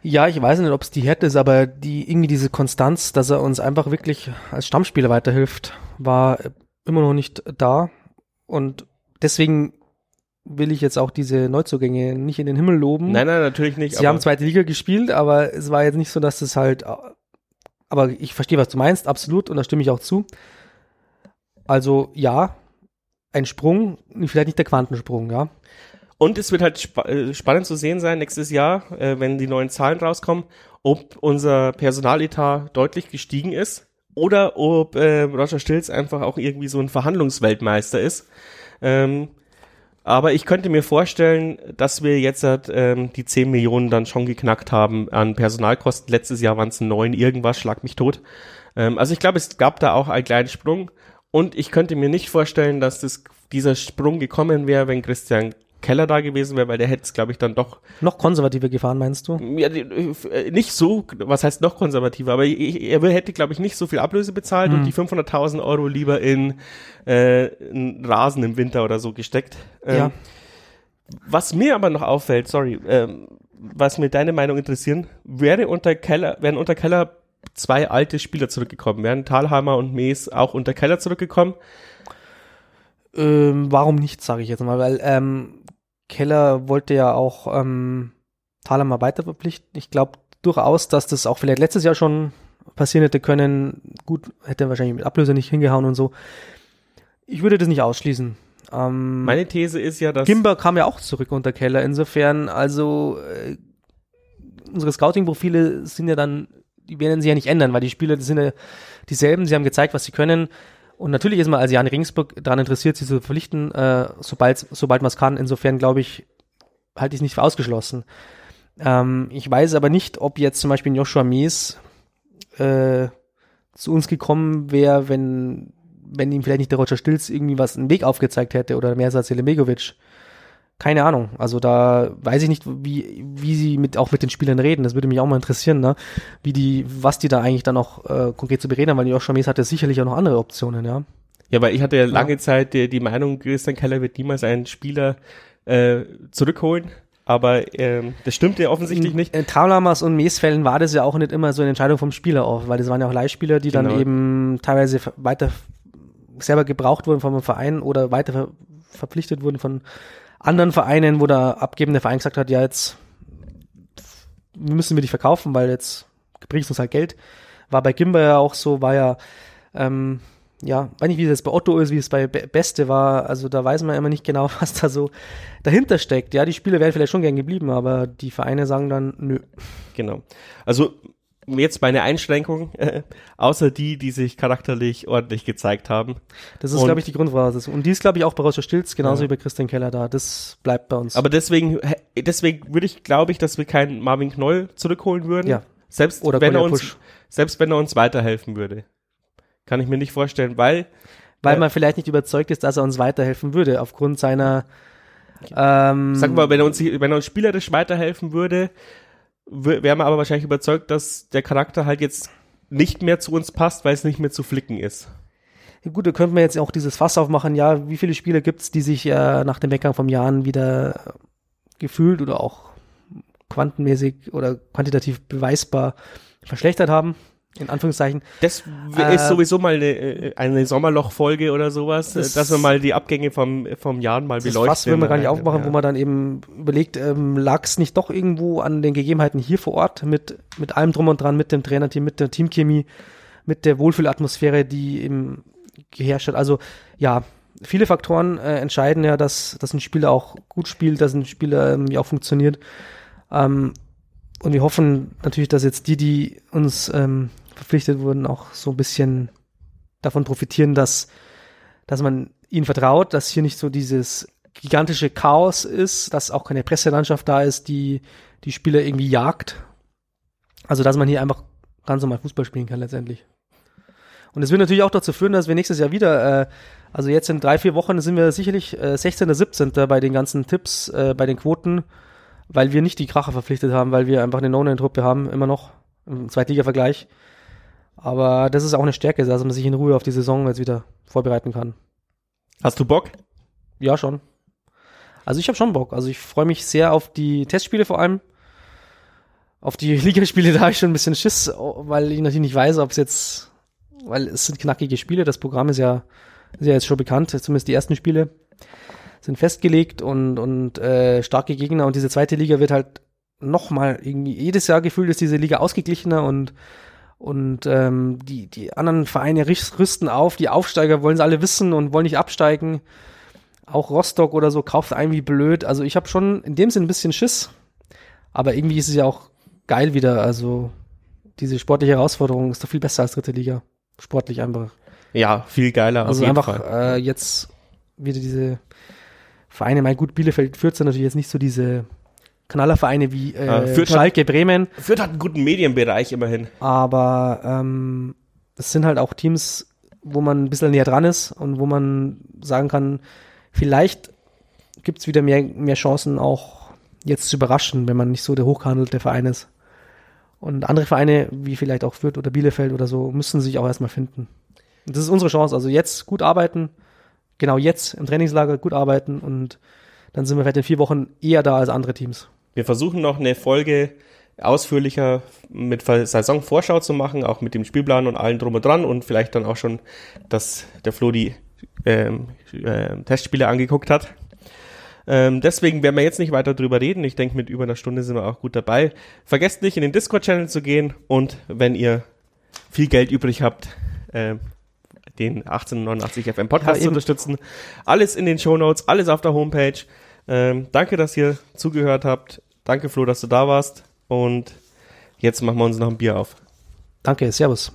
Ja, ich weiß nicht, ob es die Härte ist, aber die irgendwie diese Konstanz, dass er uns einfach wirklich als Stammspieler weiterhilft, war immer noch nicht da. Und deswegen will ich jetzt auch diese Neuzugänge nicht in den Himmel loben. Nein, nein, natürlich nicht. Sie haben zweite Liga gespielt, aber es war jetzt nicht so, dass es halt. Aber ich verstehe, was du meinst, absolut, und da stimme ich auch zu. Also ja, ein Sprung, vielleicht nicht der Quantensprung, ja. Und es wird halt spa äh, spannend zu sehen sein nächstes Jahr, äh, wenn die neuen Zahlen rauskommen, ob unser Personaletat deutlich gestiegen ist oder ob äh, Roger Stilz einfach auch irgendwie so ein Verhandlungsweltmeister ist. Ähm, aber ich könnte mir vorstellen, dass wir jetzt halt, ähm, die 10 Millionen dann schon geknackt haben an Personalkosten. Letztes Jahr waren es neun irgendwas, schlag mich tot. Ähm, also ich glaube, es gab da auch einen kleinen Sprung. Und ich könnte mir nicht vorstellen, dass das, dieser Sprung gekommen wäre, wenn Christian Keller da gewesen wäre, weil der hätte es, glaube ich, dann doch. Noch konservativer gefahren, meinst du? Ja, äh, nicht so, was heißt noch konservativer, aber er hätte, glaube ich, nicht so viel Ablöse bezahlt hm. und die 500.000 Euro lieber in äh, einen Rasen im Winter oder so gesteckt. Ähm, ja. Was mir aber noch auffällt, sorry, ähm, was mir deine Meinung interessieren, wäre unter Keller, wären unter Keller zwei alte Spieler zurückgekommen, wären Thalhammer und Mees auch unter Keller zurückgekommen? Ähm, warum nicht, sage ich jetzt mal, weil ähm, Keller wollte ja auch ähm, Thalhammer weiter verpflichten. Ich glaube durchaus, dass das auch vielleicht letztes Jahr schon passieren hätte können. Gut, hätte wahrscheinlich mit Ablöse nicht hingehauen und so. Ich würde das nicht ausschließen. Ähm, Meine These ist ja, dass. Gimber kam ja auch zurück unter Keller. Insofern, also äh, unsere Scouting-Profile sind ja dann, die werden sich ja nicht ändern, weil die Spieler sind ja dieselben. Sie haben gezeigt, was sie können. Und natürlich ist man als Jan Ringsburg daran interessiert, sie zu verpflichten, äh, sobald, sobald man es kann. Insofern glaube ich, halte ich es nicht für ausgeschlossen. Ähm, ich weiß aber nicht, ob jetzt zum Beispiel Joshua Mies äh, zu uns gekommen wäre, wenn wenn ihm vielleicht nicht der Roger Stilz irgendwie was einen Weg aufgezeigt hätte oder mehr als Selemegovic. Keine Ahnung. Also da weiß ich nicht, wie, wie sie mit, auch mit den Spielern reden. Das würde mich auch mal interessieren, ne? Wie die, was die da eigentlich dann auch äh, konkret zu bereden haben, weil Joshua Mees hatte sicherlich auch noch andere Optionen, ja. Ja, weil ich hatte ja lange ja. Zeit die, die Meinung, Christian Keller wird niemals einen Spieler äh, zurückholen. Aber ähm, das stimmt ja offensichtlich nicht. In Traulamas und Meesfällen war das ja auch nicht immer so eine Entscheidung vom Spieler auch, weil das waren ja auch Leihspieler, die genau. dann eben teilweise weiter selber gebraucht wurden vom Verein oder weiter ver verpflichtet wurden von anderen Vereinen, wo der abgebende Verein gesagt hat, ja, jetzt müssen wir dich verkaufen, weil jetzt bringst du uns halt Geld. War bei Gimba ja auch so, war ja, ähm, ja, weiß nicht, wie das bei Otto ist, wie es bei Beste war. Also da weiß man immer nicht genau, was da so dahinter steckt. Ja, die Spieler wären vielleicht schon gern geblieben, aber die Vereine sagen dann, nö. Genau. Also jetzt meine Einschränkung, äh, außer die, die sich charakterlich ordentlich gezeigt haben. Das ist, glaube ich, die Grundvoraussetzung. Und die ist, glaube ich, auch bei Roger Stilz, genauso ja. wie bei Christian Keller da. Das bleibt bei uns. Aber deswegen, deswegen würde ich, glaube ich, dass wir keinen Marvin Knoll zurückholen würden. Ja. Selbst Oder wenn er uns, selbst wenn er uns weiterhelfen würde. Kann ich mir nicht vorstellen, weil. Weil äh, man vielleicht nicht überzeugt ist, dass er uns weiterhelfen würde, aufgrund seiner, ähm, Sag mal, wenn er uns, wenn er uns spielerisch weiterhelfen würde, wäre man aber wahrscheinlich überzeugt, dass der Charakter halt jetzt nicht mehr zu uns passt, weil es nicht mehr zu flicken ist. Gut, da könnte man jetzt auch dieses Fass aufmachen, ja, wie viele Spieler gibt es, die sich äh, nach dem Weggang vom Jahren wieder gefühlt oder auch quantenmäßig oder quantitativ beweisbar verschlechtert haben? In Anführungszeichen. Das äh, ist sowieso mal eine, äh, eine Sommerloch-Folge oder sowas, das, dass wir mal die Abgänge vom, vom Jahr mal beleuchten. Das will man gar nicht aufmachen, ja. wo man dann eben überlegt, ähm, lag es nicht doch irgendwo an den Gegebenheiten hier vor Ort mit, mit allem drum und dran, mit dem Trainerteam, mit der Teamchemie, mit der Wohlfühlatmosphäre, die eben geherrscht hat. Also ja, viele Faktoren äh, entscheiden ja, dass, dass ein Spieler auch gut spielt, dass ein Spieler ähm, ja auch funktioniert. Ähm, und wir hoffen natürlich, dass jetzt die, die uns ähm, verpflichtet wurden, auch so ein bisschen davon profitieren, dass, dass man ihnen vertraut, dass hier nicht so dieses gigantische Chaos ist, dass auch keine Presselandschaft da ist, die die Spieler irgendwie jagt. Also, dass man hier einfach ganz normal Fußball spielen kann letztendlich. Und es wird natürlich auch dazu führen, dass wir nächstes Jahr wieder, äh, also jetzt in drei, vier Wochen sind wir sicherlich äh, 16. 17. bei den ganzen Tipps, äh, bei den Quoten, weil wir nicht die Kracher verpflichtet haben, weil wir einfach eine No-Name-Truppe haben, immer noch im Zweitliga-Vergleich. Aber das ist auch eine Stärke, dass man sich in Ruhe auf die Saison jetzt wieder vorbereiten kann. Hast du Bock? Ja, schon. Also ich habe schon Bock. Also ich freue mich sehr auf die Testspiele vor allem. Auf die Ligaspiele, da habe ich schon ein bisschen Schiss, weil ich natürlich nicht weiß, ob es jetzt, weil es sind knackige Spiele, das Programm ist ja, ist ja jetzt schon bekannt, zumindest die ersten Spiele sind festgelegt und, und äh, starke Gegner und diese zweite Liga wird halt nochmal irgendwie, jedes Jahr gefühlt ist diese Liga ausgeglichener und und ähm, die, die anderen Vereine rüsten auf, die Aufsteiger wollen es alle wissen und wollen nicht absteigen. Auch Rostock oder so kauft ein wie blöd. Also ich habe schon in dem Sinn ein bisschen Schiss. Aber irgendwie ist es ja auch geil wieder. Also diese sportliche Herausforderung ist doch viel besser als dritte Liga. Sportlich einfach. Ja, viel geiler. Also einfach äh, jetzt wieder diese Vereine. Mein gut, Bielefeld führt natürlich jetzt nicht so diese Knallervereine wie äh, Fürth Schalke, hat, Bremen. Fürth hat einen guten Medienbereich immerhin. Aber ähm, es sind halt auch Teams, wo man ein bisschen näher dran ist und wo man sagen kann, vielleicht gibt es wieder mehr, mehr Chancen, auch jetzt zu überraschen, wenn man nicht so der hochgehandelte Verein ist. Und andere Vereine, wie vielleicht auch Fürth oder Bielefeld oder so, müssen sich auch erstmal finden. Und das ist unsere Chance. Also jetzt gut arbeiten, genau jetzt im Trainingslager gut arbeiten und dann sind wir vielleicht in vier Wochen eher da als andere Teams. Wir versuchen noch eine Folge ausführlicher mit Saisonvorschau zu machen, auch mit dem Spielplan und allen drum und dran und vielleicht dann auch schon, dass der Flo die ähm, äh, Testspiele angeguckt hat. Ähm, deswegen werden wir jetzt nicht weiter drüber reden. Ich denke, mit über einer Stunde sind wir auch gut dabei. Vergesst nicht, in den Discord-Channel zu gehen und wenn ihr viel Geld übrig habt, äh, den 1889 FM Podcast ja, zu unterstützen. Alles in den Show Notes, alles auf der Homepage. Ähm, danke, dass ihr zugehört habt. Danke, Flo, dass du da warst. Und jetzt machen wir uns noch ein Bier auf. Danke, Servus.